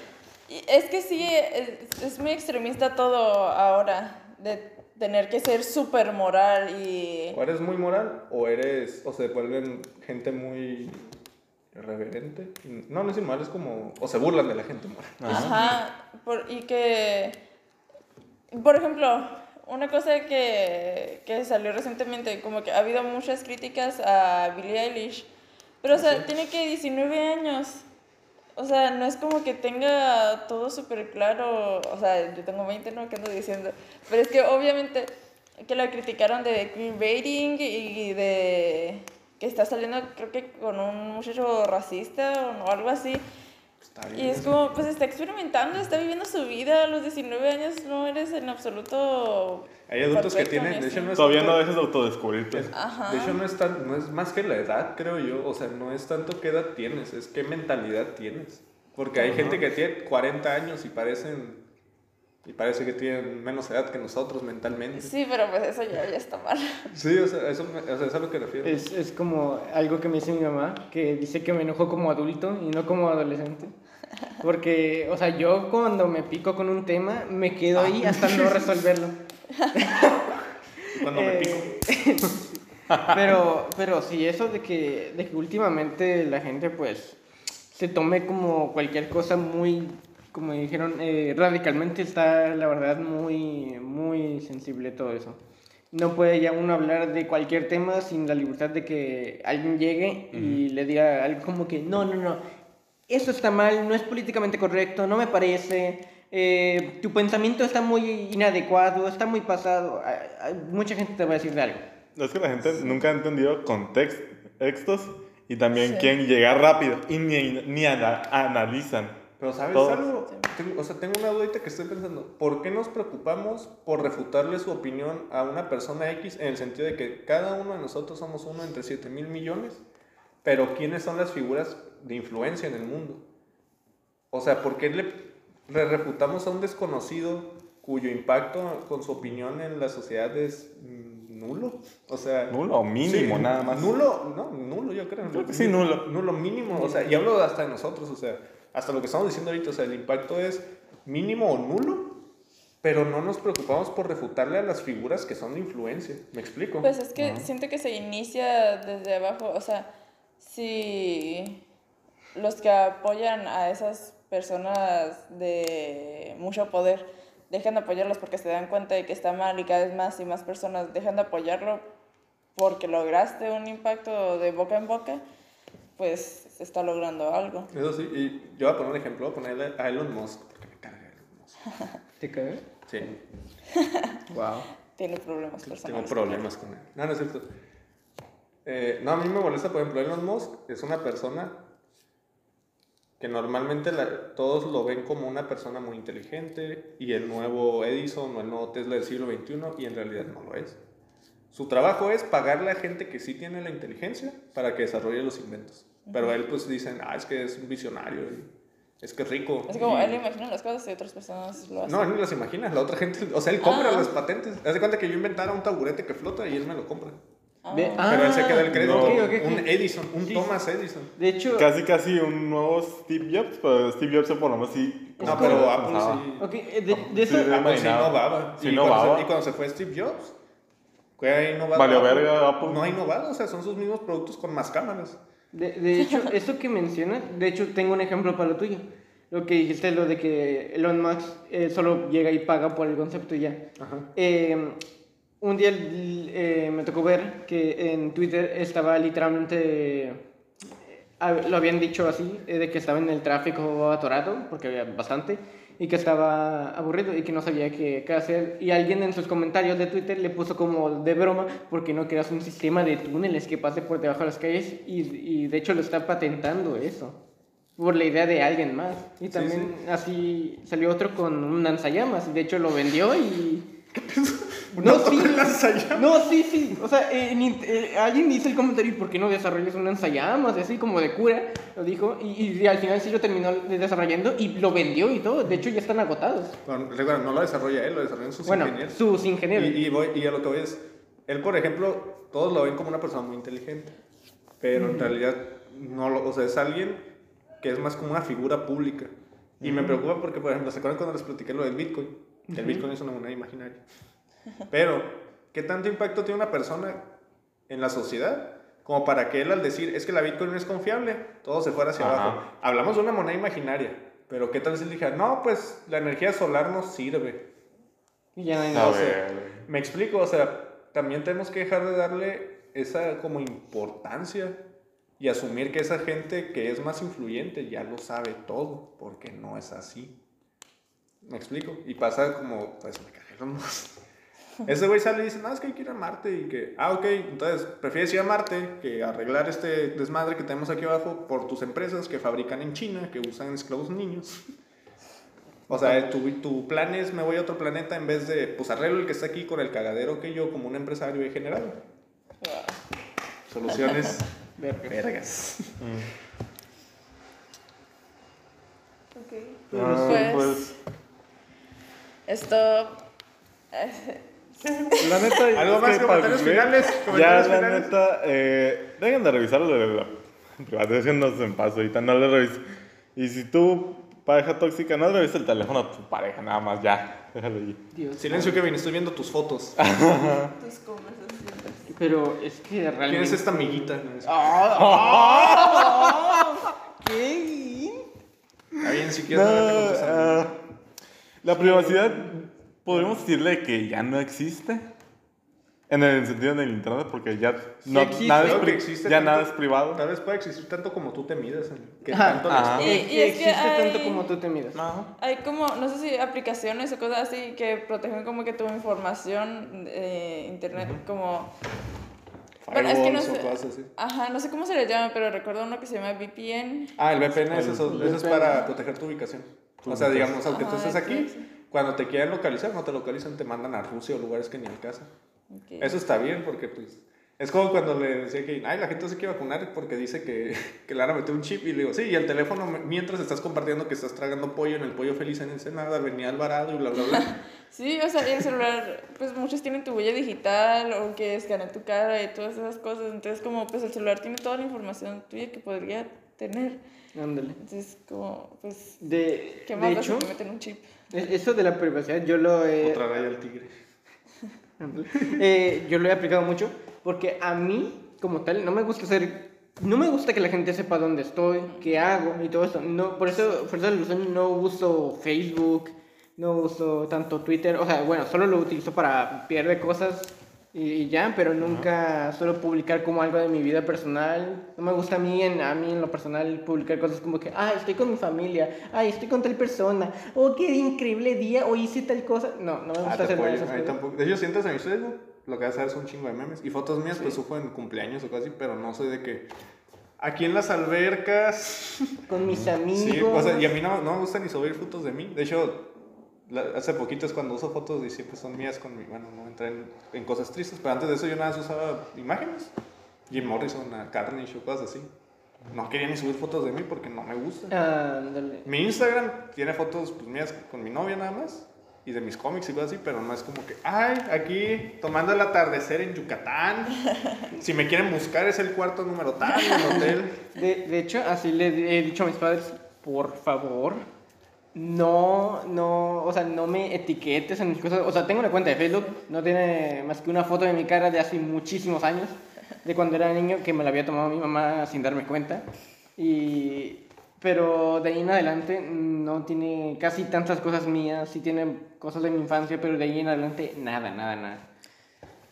es que sí, es, es muy extremista todo ahora, de tener que ser súper moral y... O eres muy moral, o eres, o se vuelven gente muy irreverente. No, no es inmoral, es como, o se burlan de la gente moral. Ajá, por- y que, por ejemplo, una cosa que, que salió recientemente, como que ha habido muchas críticas a Billie Eilish, pero o sea, tiene que 19 años, o sea, no es como que tenga todo súper claro, o sea, yo tengo 20, ¿no? ¿Qué ando diciendo? Pero es que obviamente que la criticaron de queerbaiting y de que está saliendo creo que con un muchacho racista o algo así. Está Y es como, pues está experimentando, está viviendo su vida. A los 19 años no eres en absoluto. Hay adultos que tienen, de hecho no es Todavía tanto- no dejes de autodescubrirte. es- Ajá. De hecho no es, tan, no es más que la edad, creo yo. O sea, no es tanto qué edad tienes, es qué mentalidad tienes. Porque hay gente que tiene 40 años y parecen y parece que tienen menos edad que nosotros mentalmente. Sí, pero pues eso ya, ya está mal. Sí, o sea, eso, me- o sea, es a lo que refiero. Es, es como algo que me dice mi mamá, que dice que me enojo como adulto y no como adolescente. Porque, o sea, yo cuando me pico con un tema, me quedo ahí hasta no resolverlo. Cuando me Eh, pico. Pero, pero sí, eso de que, de que últimamente la gente pues se tome como cualquier cosa muy, como dijeron, eh, radicalmente está la verdad muy, muy sensible todo eso. No puede ya uno hablar de cualquier tema sin la libertad de que alguien llegue y le diga algo como que no, no, no, eso está mal, no es políticamente correcto, no me parece, eh, tu pensamiento está muy inadecuado, está muy pasado. Mucha gente te va a decir de algo. Es que la gente nunca ha entendido contextos y también Sí. quieren llegar rápido y ni, ni ana- analizan. Pero ¿sabes Todos. algo? Tengo- o sea, tengo una dudita que estoy pensando. ¿Por qué nos preocupamos por refutarle su opinión a una persona X en el sentido de que cada uno de nosotros somos uno entre 7 mil millones? Pero ¿quiénes son las figuras de influencia en el mundo? O sea, ¿por qué le, le refutamos a un desconocido cuyo impacto con su opinión en la sociedad es nulo? O sea, Nulo o mínimo, Sí, nada más. Nulo, no, nulo yo creo. Creo que sí, nulo. Nulo mínimo, o sea, y hablo hasta de nosotros, o sea, hasta lo que estamos diciendo ahorita, o sea, el impacto es mínimo o nulo, pero no nos preocupamos por refutarle a las figuras que son de influencia. ¿Me explico? Pues es que siento que se inicia desde abajo. O sea, si los que apoyan a esas personas de mucho poder dejan de apoyarlos porque se dan cuenta de que está mal y cada vez más y más personas dejan de apoyarlo porque lograste un impacto de boca en boca, pues se está logrando algo. Eso sí, y yo voy a poner un ejemplo, voy a ponerle a Elon Musk, porque me carga Elon Musk. ¿Te cae? Sí, Wow. Tiene problemas personales. tengo problemas con él. No, no es cierto. Eh, no, a mí me molesta, por ejemplo, Elon Musk es una persona que normalmente la- todos lo ven como una persona muy inteligente y el nuevo Edison o el nuevo Tesla del siglo XXI y en realidad no lo es. Su trabajo es pagarle a gente que sí tiene la inteligencia para que desarrolle los inventos. Pero él pues dicen, ah, es que es un visionario, y es que es rico. Es como y- él imagina las cosas y otras personas lo hacen. no, él no las imagina, la otra gente, o sea, él compra Ah. las patentes. Haz de cuenta que yo inventara un taburete que flota y él me lo compra. De- pero él se queda el ah, crédito. ok, ok, ok. Un Edison, un Sí. Thomas Edison. De hecho, Casi, casi un nuevo Steve Jobs, pero Steve Jobs por lo menos sí. No, pero Apple pensaba. sí. de, de Sí, eso, Apple sí innovaba. Sí y, cuando se, y cuando se fue Steve Jobs, fue a innovar. Valió Apple. verga Apple. No ha innovado, o sea, son sus mismos productos con más cámaras. De, de hecho, eso que mencionas, de hecho, tengo un ejemplo para lo tuyo. Lo que dijiste, lo de que Elon Musk eh, solo llega y paga por el concepto y ya. Ajá. Eh, un día eh, me tocó ver que en Twitter estaba literalmente, eh, lo habían dicho así, eh, de que estaba en el tráfico atorado, porque había bastante, y que estaba aburrido y que no sabía qué, qué hacer. Y alguien en sus comentarios de Twitter le puso como de broma, porque no creas un sistema de túneles que pase por debajo de las calles, y, y de hecho lo está patentando eso. Por la idea de alguien más. Y también así salió otro con un lanzallamas. Y de hecho lo vendió y... No, sí. lanzallamas? No, sí, sí. O sea, int- eh, alguien hizo el comentario, ¿y por qué no desarrollas un lanzallamas? Así como de cura, lo dijo. Y, y al final sí lo terminó de- desarrollando y lo vendió y todo. De hecho, ya están agotados. Bueno, recuerda, no lo desarrolla él, lo desarrollan sus Bueno, ingenieros. sus ingenieros. Y, y, voy, y a lo que voy es, él por ejemplo, todos lo ven como una persona muy inteligente, pero en realidad no lo, o sea, es alguien que es más como una figura pública. Y me preocupa porque, por ejemplo, ¿se acuerdan cuando les platiqué lo del Bitcoin? El Bitcoin es una moneda imaginaria. Pero, ¿qué tanto impacto tiene una persona en la sociedad? Como para que él al decir, es que la Bitcoin no es confiable, todo se fuera hacia Ajá. abajo. Hablamos de una moneda imaginaria, pero ¿qué tal si él dijera, no, pues la energía solar nos sirve? Y ya no nada. ver. Me explico, o sea, también tenemos que dejar de darle esa como importancia y asumir que esa gente que es más influyente ya lo sabe todo, porque no es así. Me explico. Y pasa como, pues me cajeron más. Ese güey sale y dice, no, es que hay que ir a Marte y que, ah, ok, entonces prefieres ir a Marte que arreglar este desmadre que tenemos aquí abajo por tus empresas que fabrican en China, que usan esclavos niños. O sea, tu, tu plan es me voy a otro planeta en vez de, pues arreglo el que está aquí con el cagadero que yo como un empresario he generado. Wow. Soluciones Verga. vergas. Ok. Ah, Pues, pues, esto. eh, la neta. ¿Algo más? que para ¿Comentarios concluir, finales? Ya, ¿Comentarios la finales? neta, eh, dejen de revisar lo de la privatización, no se en paso, ahorita no le revises. Y si tu pareja tóxica, no le revises el teléfono a tu pareja, nada más, ya, déjalo allí. Dios. Silencio, Kevin, estoy viendo tus fotos. tus conversaciones. Pero es que realmente... ¿Quién es esta amiguita? ¿Qué? Está bien, si quieres no con tus ah, amiguitas. La privacidad, podríamos decirle que ya no existe. En el sentido del internet, porque ya no, existe. nada, es que pri- existe ya tanto- nada es privado. Tal vez pueda existir tanto como tú te midas. Que tanto les- Y- Y, y es que existe tanto hay- como tú te miras. Hay como, no sé si aplicaciones o cosas así que protegen como que tu información de internet, como... Bueno, es que no sé. cosas así. Ajá, no sé cómo se le llama, pero recuerdo uno que se llama VPN. Ah, el VPN es eso. el Eso es VPN. para proteger tu ubicación. O sea, digamos, aunque tú estés aquí, cuando te quieren localizar, no te localizan, te mandan a Rusia o lugares que ni al caso. Ok. Eso está bien porque, pues, es como cuando le decía que, ay, la gente se quiere vacunar porque dice que, que le van a meter un chip. Y le digo, sí, y el teléfono, mientras estás compartiendo que estás tragando pollo en el pollo feliz en Ensenada, venía Alvarado y bla, bla, bla. Sí, o sea, y el celular, pues muchos tienen tu huella digital o que escanea tu cara y todas esas cosas. Entonces, como, pues el celular tiene toda la información tuya que podría tener. Ándale. Entonces, como, pues, De, ¿qué de más si hecho, te meten un chip? e- eso de la privacidad yo lo he... Otra raya al tigre. Eh, yo lo he aplicado mucho porque a mí, como tal, no me gusta ser... No me gusta que la gente sepa dónde estoy, qué hago y todo eso. No, por eso, por razón no uso Facebook, no uso tanto Twitter. O sea, bueno, solo lo utilizo para pierde cosas y, ya, pero nunca suelo publicar como algo de mi vida personal. No me gusta a mí, en, a mí en lo personal, publicar cosas como que, ay, estoy con mi familia, ay, estoy con tal persona, oh, qué increíble día, o hice tal cosa. No, no me gusta Ah, te hacer nada de esas cosas. hecho, sientas en mi Facebook, lo que vas a ver son un chingo de memes. Y fotos mías, pues subo en cumpleaños o casi, pero no soy de que. Aquí en las albercas. Con mis amigos. Sí, o sea, y a mí no, no me gusta ni subir fotos de mí. De hecho, la- hace poquito es cuando uso fotos y siempre son mías con mi. Bueno, no entré en, en cosas tristes, pero antes de eso yo nada más usaba imágenes. Jim Morrison, a Carnage o cosas así. No quería ni subir fotos de mí porque no me gusta. Ándale. Mi Instagram tiene fotos pues, mías con mi novia nada más. y de mis cómics y cosas así, pero no es como que, ay, aquí tomando el atardecer en Yucatán. Si me quieren buscar es el cuarto número tal el hotel. De, de hecho, así le he dicho a mis padres, por favor, no, no, o sea, no me etiquetes en mis cosas. O sea, tengo una cuenta de Facebook, no tiene más que una foto de mi cara de hace muchísimos años, de cuando era niño, que me la había tomado mi mamá sin darme cuenta. Y, pero de ahí en adelante no tiene casi tantas cosas mías, sí tiene cosas de mi infancia, pero de ahí en adelante nada, nada, nada.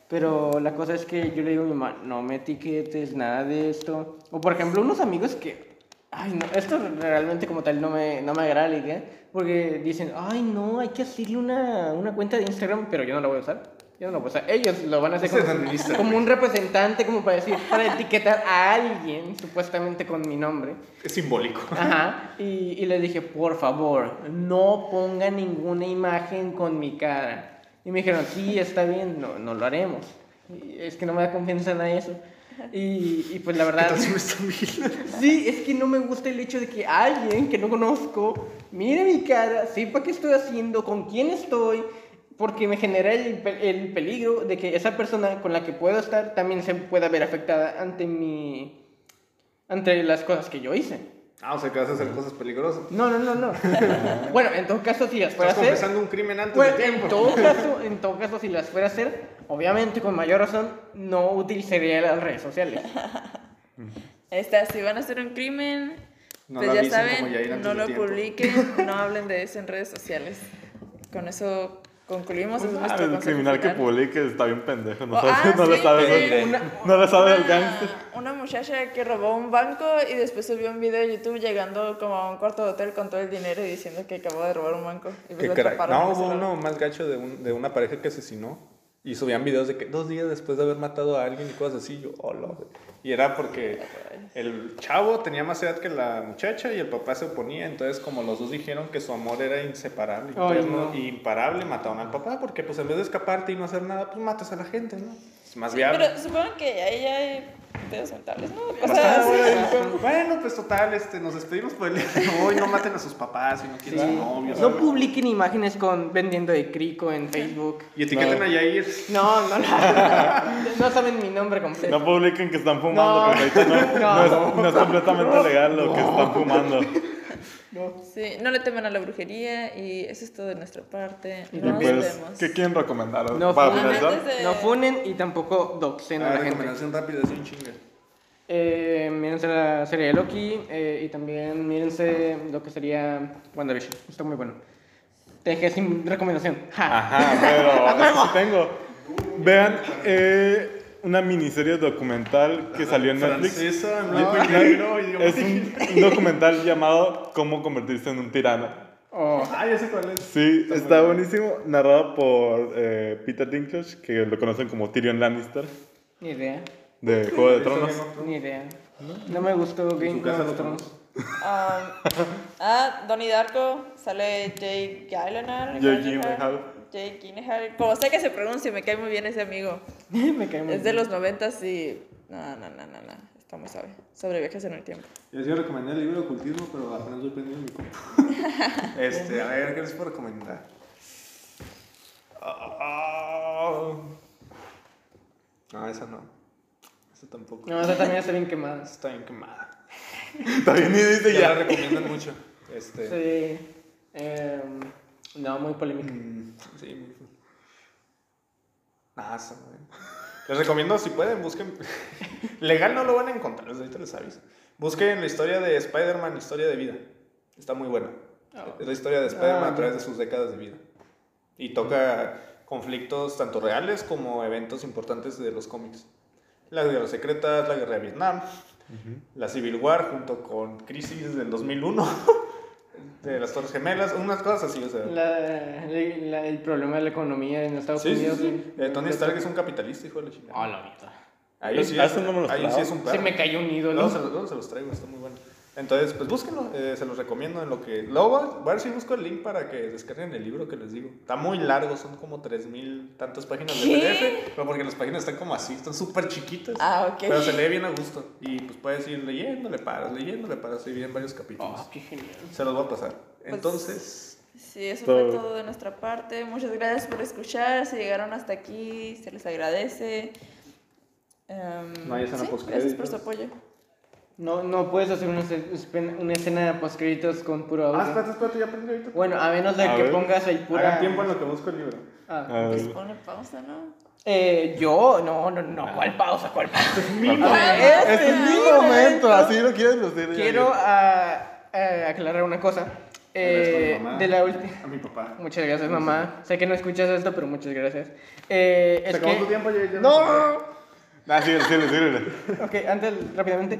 Pero la cosa es que yo le digo a mi mamá, no me etiquetes, nada de esto. O por ejemplo, unos amigos que, ay, no, esto realmente como tal no me, no me agrada la idea, porque dicen, ay, no, hay que hacerle una, una cuenta de Instagram, pero yo no la voy a usar. Yo no la voy a usar. Ellos lo van a hacer como, como un representante, como para decir, para etiquetar a alguien, supuestamente con mi nombre. Es simbólico. Ajá, y, y le dije, por favor, no ponga ninguna imagen con mi cara. Y me dijeron, sí, está bien, no, no lo haremos. Y es que no me da confianza en eso. Y, y pues la verdad... Sí, es que no me gusta el hecho de que alguien que no conozco mire mi cara, sepa qué estoy haciendo, con quién estoy, porque me genera el, el peligro de que esa persona con la que puedo estar también se pueda ver afectada ante mi... ante las cosas que yo hice. Ah, o sea que vas a hacer cosas peligrosas. No, no, no, no. bueno, en todo caso, si las fuera a Estás hacer... confesando un crimen antes Pues, de tiempo. en todo caso, en todo caso, si las fuera a hacer, obviamente con mayor razón no utilizaría las redes sociales. Esta, si van a hacer un crimen, No pues lo ya saben, no lo tiempo. publiquen, no hablen de eso en redes sociales. Con eso concluimos. Pues, es ah, el criminal que publique está bien pendejo. No, Oh, sabe, ah, no le sí, sabe, sí, eso- una- no le sabe una- gangster. Una muchacha que robó un banco y después subió un video de YouTube llegando como a un cuarto de hotel con todo el dinero y diciendo que acabó de robar un banco. Y pues Qué lo No, hubo uno más gacho de, un- de una pareja que asesinó. Y subían videos de que dos días después de haber matado a alguien y cosas así. Yo, hola. güey. Y era porque el chavo tenía más edad que la muchacha y el papá se oponía. Entonces, como los dos dijeron que su amor era inseparable Ay, no. y imparable, mataron al papá. Porque, pues, en vez de escaparte y no hacer nada, pues matas a la gente, ¿no? Es más viable. Pero supongo que ahí ya hay pedos mentales, ¿no? O sea, sí. Bueno, pues total, este, nos despedimos por el día de hoy. No maten a sus papás si no quieren Sí. su novio. No publiquen imágenes con vendiendo de crico en Facebook. Y etiqueten No. a Yair. No, no, no. No saben mi nombre completo. No publiquen que están fumando, No. porque ahorita no, No. no es, no es completamente legal lo que están fumando. Sí, no le teman a la brujería y eso es todo de nuestra parte. Y Nos pues, vemos. ¿qué quieren recomendar? No Para funen. de- No funen y tampoco doxen a Ah, la gente. recomendación rápida, así un chingue. Eh, mírense la serie de Loki eh, y también mírense lo que sería WandaVision. Está muy bueno. Te dejé sin recomendación. Ja. Ajá, pero eso sí tengo. Vean eh, una miniserie documental que salió en Netflix. Francesa, No, Es un, documental llamado Cómo convertirse en un tirano. Oh, Ah, ya sé cuál es. Sí, está buenísimo. Narrado por eh, Peter Dinklage, que lo conocen como Tyrion Lannister, ni idea. de Juego de Tronos. Ni idea. No me gustó Game of lo Thrones. Um, ah, Donnie Darko, sale Jake Gyllenhaal. Jake Gyllenhaal. Jake Gyllenhaal. Como sé que se pronuncia, me cae muy bien ese amigo. me cae muy Es de bien. los noventas y... No, no, no, no, no. Está muy suave. Sobre viajes en el tiempo. Yo a recomendar el libro de ocultismo, pero apenas voy prendiendo mi compu. este, a ver, ¿qué les puedo recomendar? Ah, No, esa no. Esa tampoco. No, esa también está bien quemada. Está bien quemada. Está bien, y dice Ya la recomiendan mucho. Este, Sí. em, no, muy polémica. mm, sí, muy- eh. Les recomiendo, si pueden, busquen. Legal no lo van a encontrar, desde ahorita les aviso. Busquen la historia de Spider-Man, historia de vida. Está muy buena. Es la historia de Spider-Man Ah, a través de sus décadas de vida. Y toca conflictos tanto reales como eventos importantes de los cómics. Las guerras secretas, la guerra de Vietnam, la Civil War junto con Crisis del 2001, de las Torres Gemelas, unas cosas así, o sea. La- la- el problema de la economía en Estados Sí, sí, Unidos. sí. Eh, Tony Stark es un capitalista, hijo de la chingada. Ah, la vida. Ahí sí, a es, no ahí sí es un Se perro. me cayó un ídolo. Luego se, los, luego se los traigo, está muy bueno. Entonces, pues búsquenlo, eh, se los recomiendo en lo que... Luego voy a- voy a ver si busco el link para que descarguen el libro que les digo. Está muy largo, son como 3000 tantas páginas de. PDF, pero porque las páginas están como así, están súper chiquitas. Ah, ok. Pero se lee bien a gusto. Y pues puedes ir leyendo, le paras, leyendo, le paras, y bien varios capítulos. Oh, qué genial. Se los voy a pasar. Entonces, Sí, eso Todo. fue todo de nuestra parte. Muchas gracias por escuchar. Si llegaron hasta aquí, se les agradece. Em, No hay escena sí, gracias por su apoyo. No, no puedes hacer una, escena- una escena post créditos con puro audio. Ah, espérate, espérate, ya aprendí ahorita. Bueno, a menos de A que ver. pongas ahí pura. Hagan tiempo en lo que busco el libro. Ah. Ah, Pues pone pausa, ¿no? Eh, yo, no, no, no, ¿cuál pausa? ¿Cuál pausa? Ah, Este es mi momento, así lo quieren decir. Quiero ah, ah, aclarar una cosa. Eh, a mi mamá, de la última. A mi papá. Muchas gracias, mamá. Sé que no escuchas esto, pero muchas gracias. Eh, ¿Se es acabó que... tu tiempo? Ya- ya ¡No! Ah, síguele, síguele, síguele. Ok, antes, rápidamente.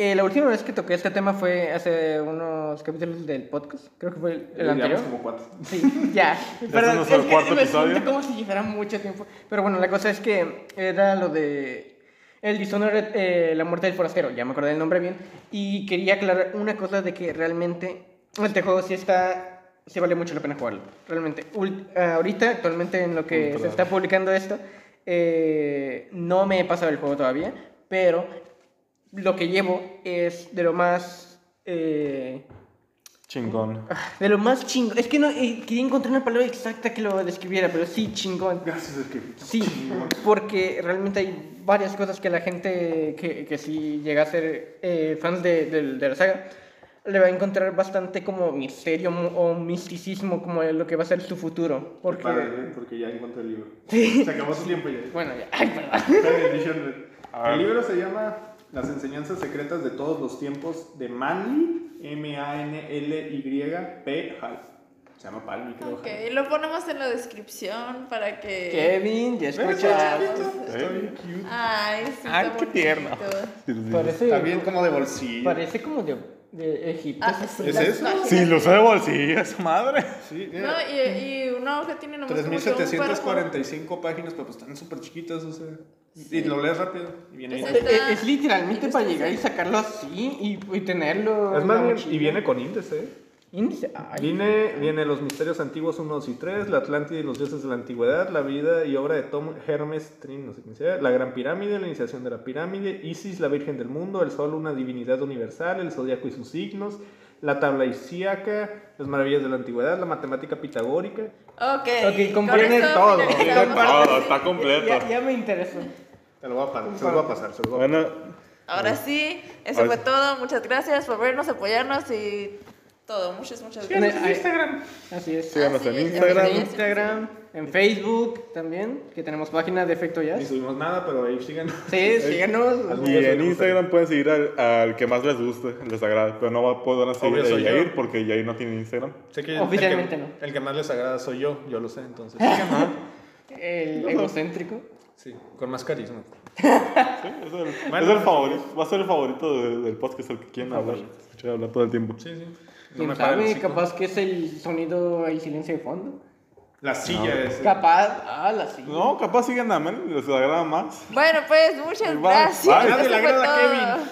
Eh, la última vez que toqué este tema fue hace unos capítulos del podcast. Creo que fue el, el Ya anterior. como cuatro. Sí, ya. es nuestro que cuarto me episodio. siento como si fuera mucho tiempo. Pero bueno, la cosa es que era lo de el Dishonored, eh, la muerte del forastero. Ya me acordé del nombre bien. Y quería aclarar una cosa de que realmente este juego sí está... Sí vale mucho la pena jugarlo. Realmente. Ah, ahorita, actualmente en lo que Ultra. se está publicando esto, eh, no me he pasado el juego todavía. Pero lo que llevo es de lo más... eh, Chingón. de lo más chingón. Es que no eh, quería encontrar una palabra exacta que lo describiera, pero sí, chingón. Gracias, es que. Sí, porque realmente hay varias cosas que la gente que, que si llega a ser eh, fans de, del- de la saga le va a encontrar bastante como misterio o misticismo como lo que va a ser su futuro. Porque, Padre, ¿eh? porque ya encontré el libro. Se acabó su tiempo ya. bueno, ya, ay, perdón. El libro se llama Las enseñanzas secretas de todos los tiempos de Manly, M-A-N-L-Y-P. Hall. Se llama Palmy, creo. Ok, lo ponemos en la descripción para que. Kevin, ya escuchas. Está bien cute. Ay, sí, Ay, está qué tierno. Parece, Está bien como de bolsillo. parece como de, de Egipto. Ah, sí, ¿Es eso? páginas. Sí, lo sé de bolsillo, esa madre. Sí, No, y, y una hoja tiene nomás como que un párrafo. 3745 páginas, pero pues están súper chiquitas, o sea. Y lo lees rápido. Y viene Es bien. Es, es literalmente para llegar y sacarlo así y, y tenerlo. Es más bien, y viene con índice, ¿eh? Índice. Ay, Viene, viene Los Misterios Antiguos 1, 2 y 3, La Atlántida y los Dioses de la Antigüedad, La Vida y Obra de Tom Hermes Trin, no sé quién sea, La Gran Pirámide, La Iniciación de la Pirámide, Isis, la Virgen del Mundo, El Sol, una divinidad universal, El Zodiaco y sus signos, La Tabla Isíaca, Las Maravillas de la Antigüedad, La Matemática Pitagórica. Ok, Ok, con comprende todo. Todo, está completo. ya, ya me interesó. Te lo voy a pasar, se lo voy a pasar, se lo voy a Bueno, Ahora sí, eso Ahora fue sí. todo. Muchas gracias por vernos, apoyarnos y todo. Muchas, muchas En gracias. Instagram. Así es. síganos Así en es, En Instagram. sí, sí. Instagram, en Facebook también, que tenemos página de Efecto Ni Jazz. subimos nada, pero ahí siguen. Sí, síganos. Y en Instagram pueden seguir al, al que más les guste, les agrade. Pero no va- pueden seguir a. Yair porque Yair no tiene Instagram. Sé que Oficialmente el que, no. El que más les agrada soy yo, yo lo sé, entonces. El egocéntrico. Sí, con más carisma. Sí, es el, Bueno. es el favorito. Va a ser el favorito de- del podcast, el que quieren hablar. Escuchar hablar todo el tiempo. Sí, sí. No ¿Quién me para el sabe? Capaz que es el sonido y silencio de fondo. La silla es. Capaz. Ah, la sí. No, capaz siguen a Mel, les agrada más. Bueno, pues muchas gracias. Nadie le agrada a. Kevin.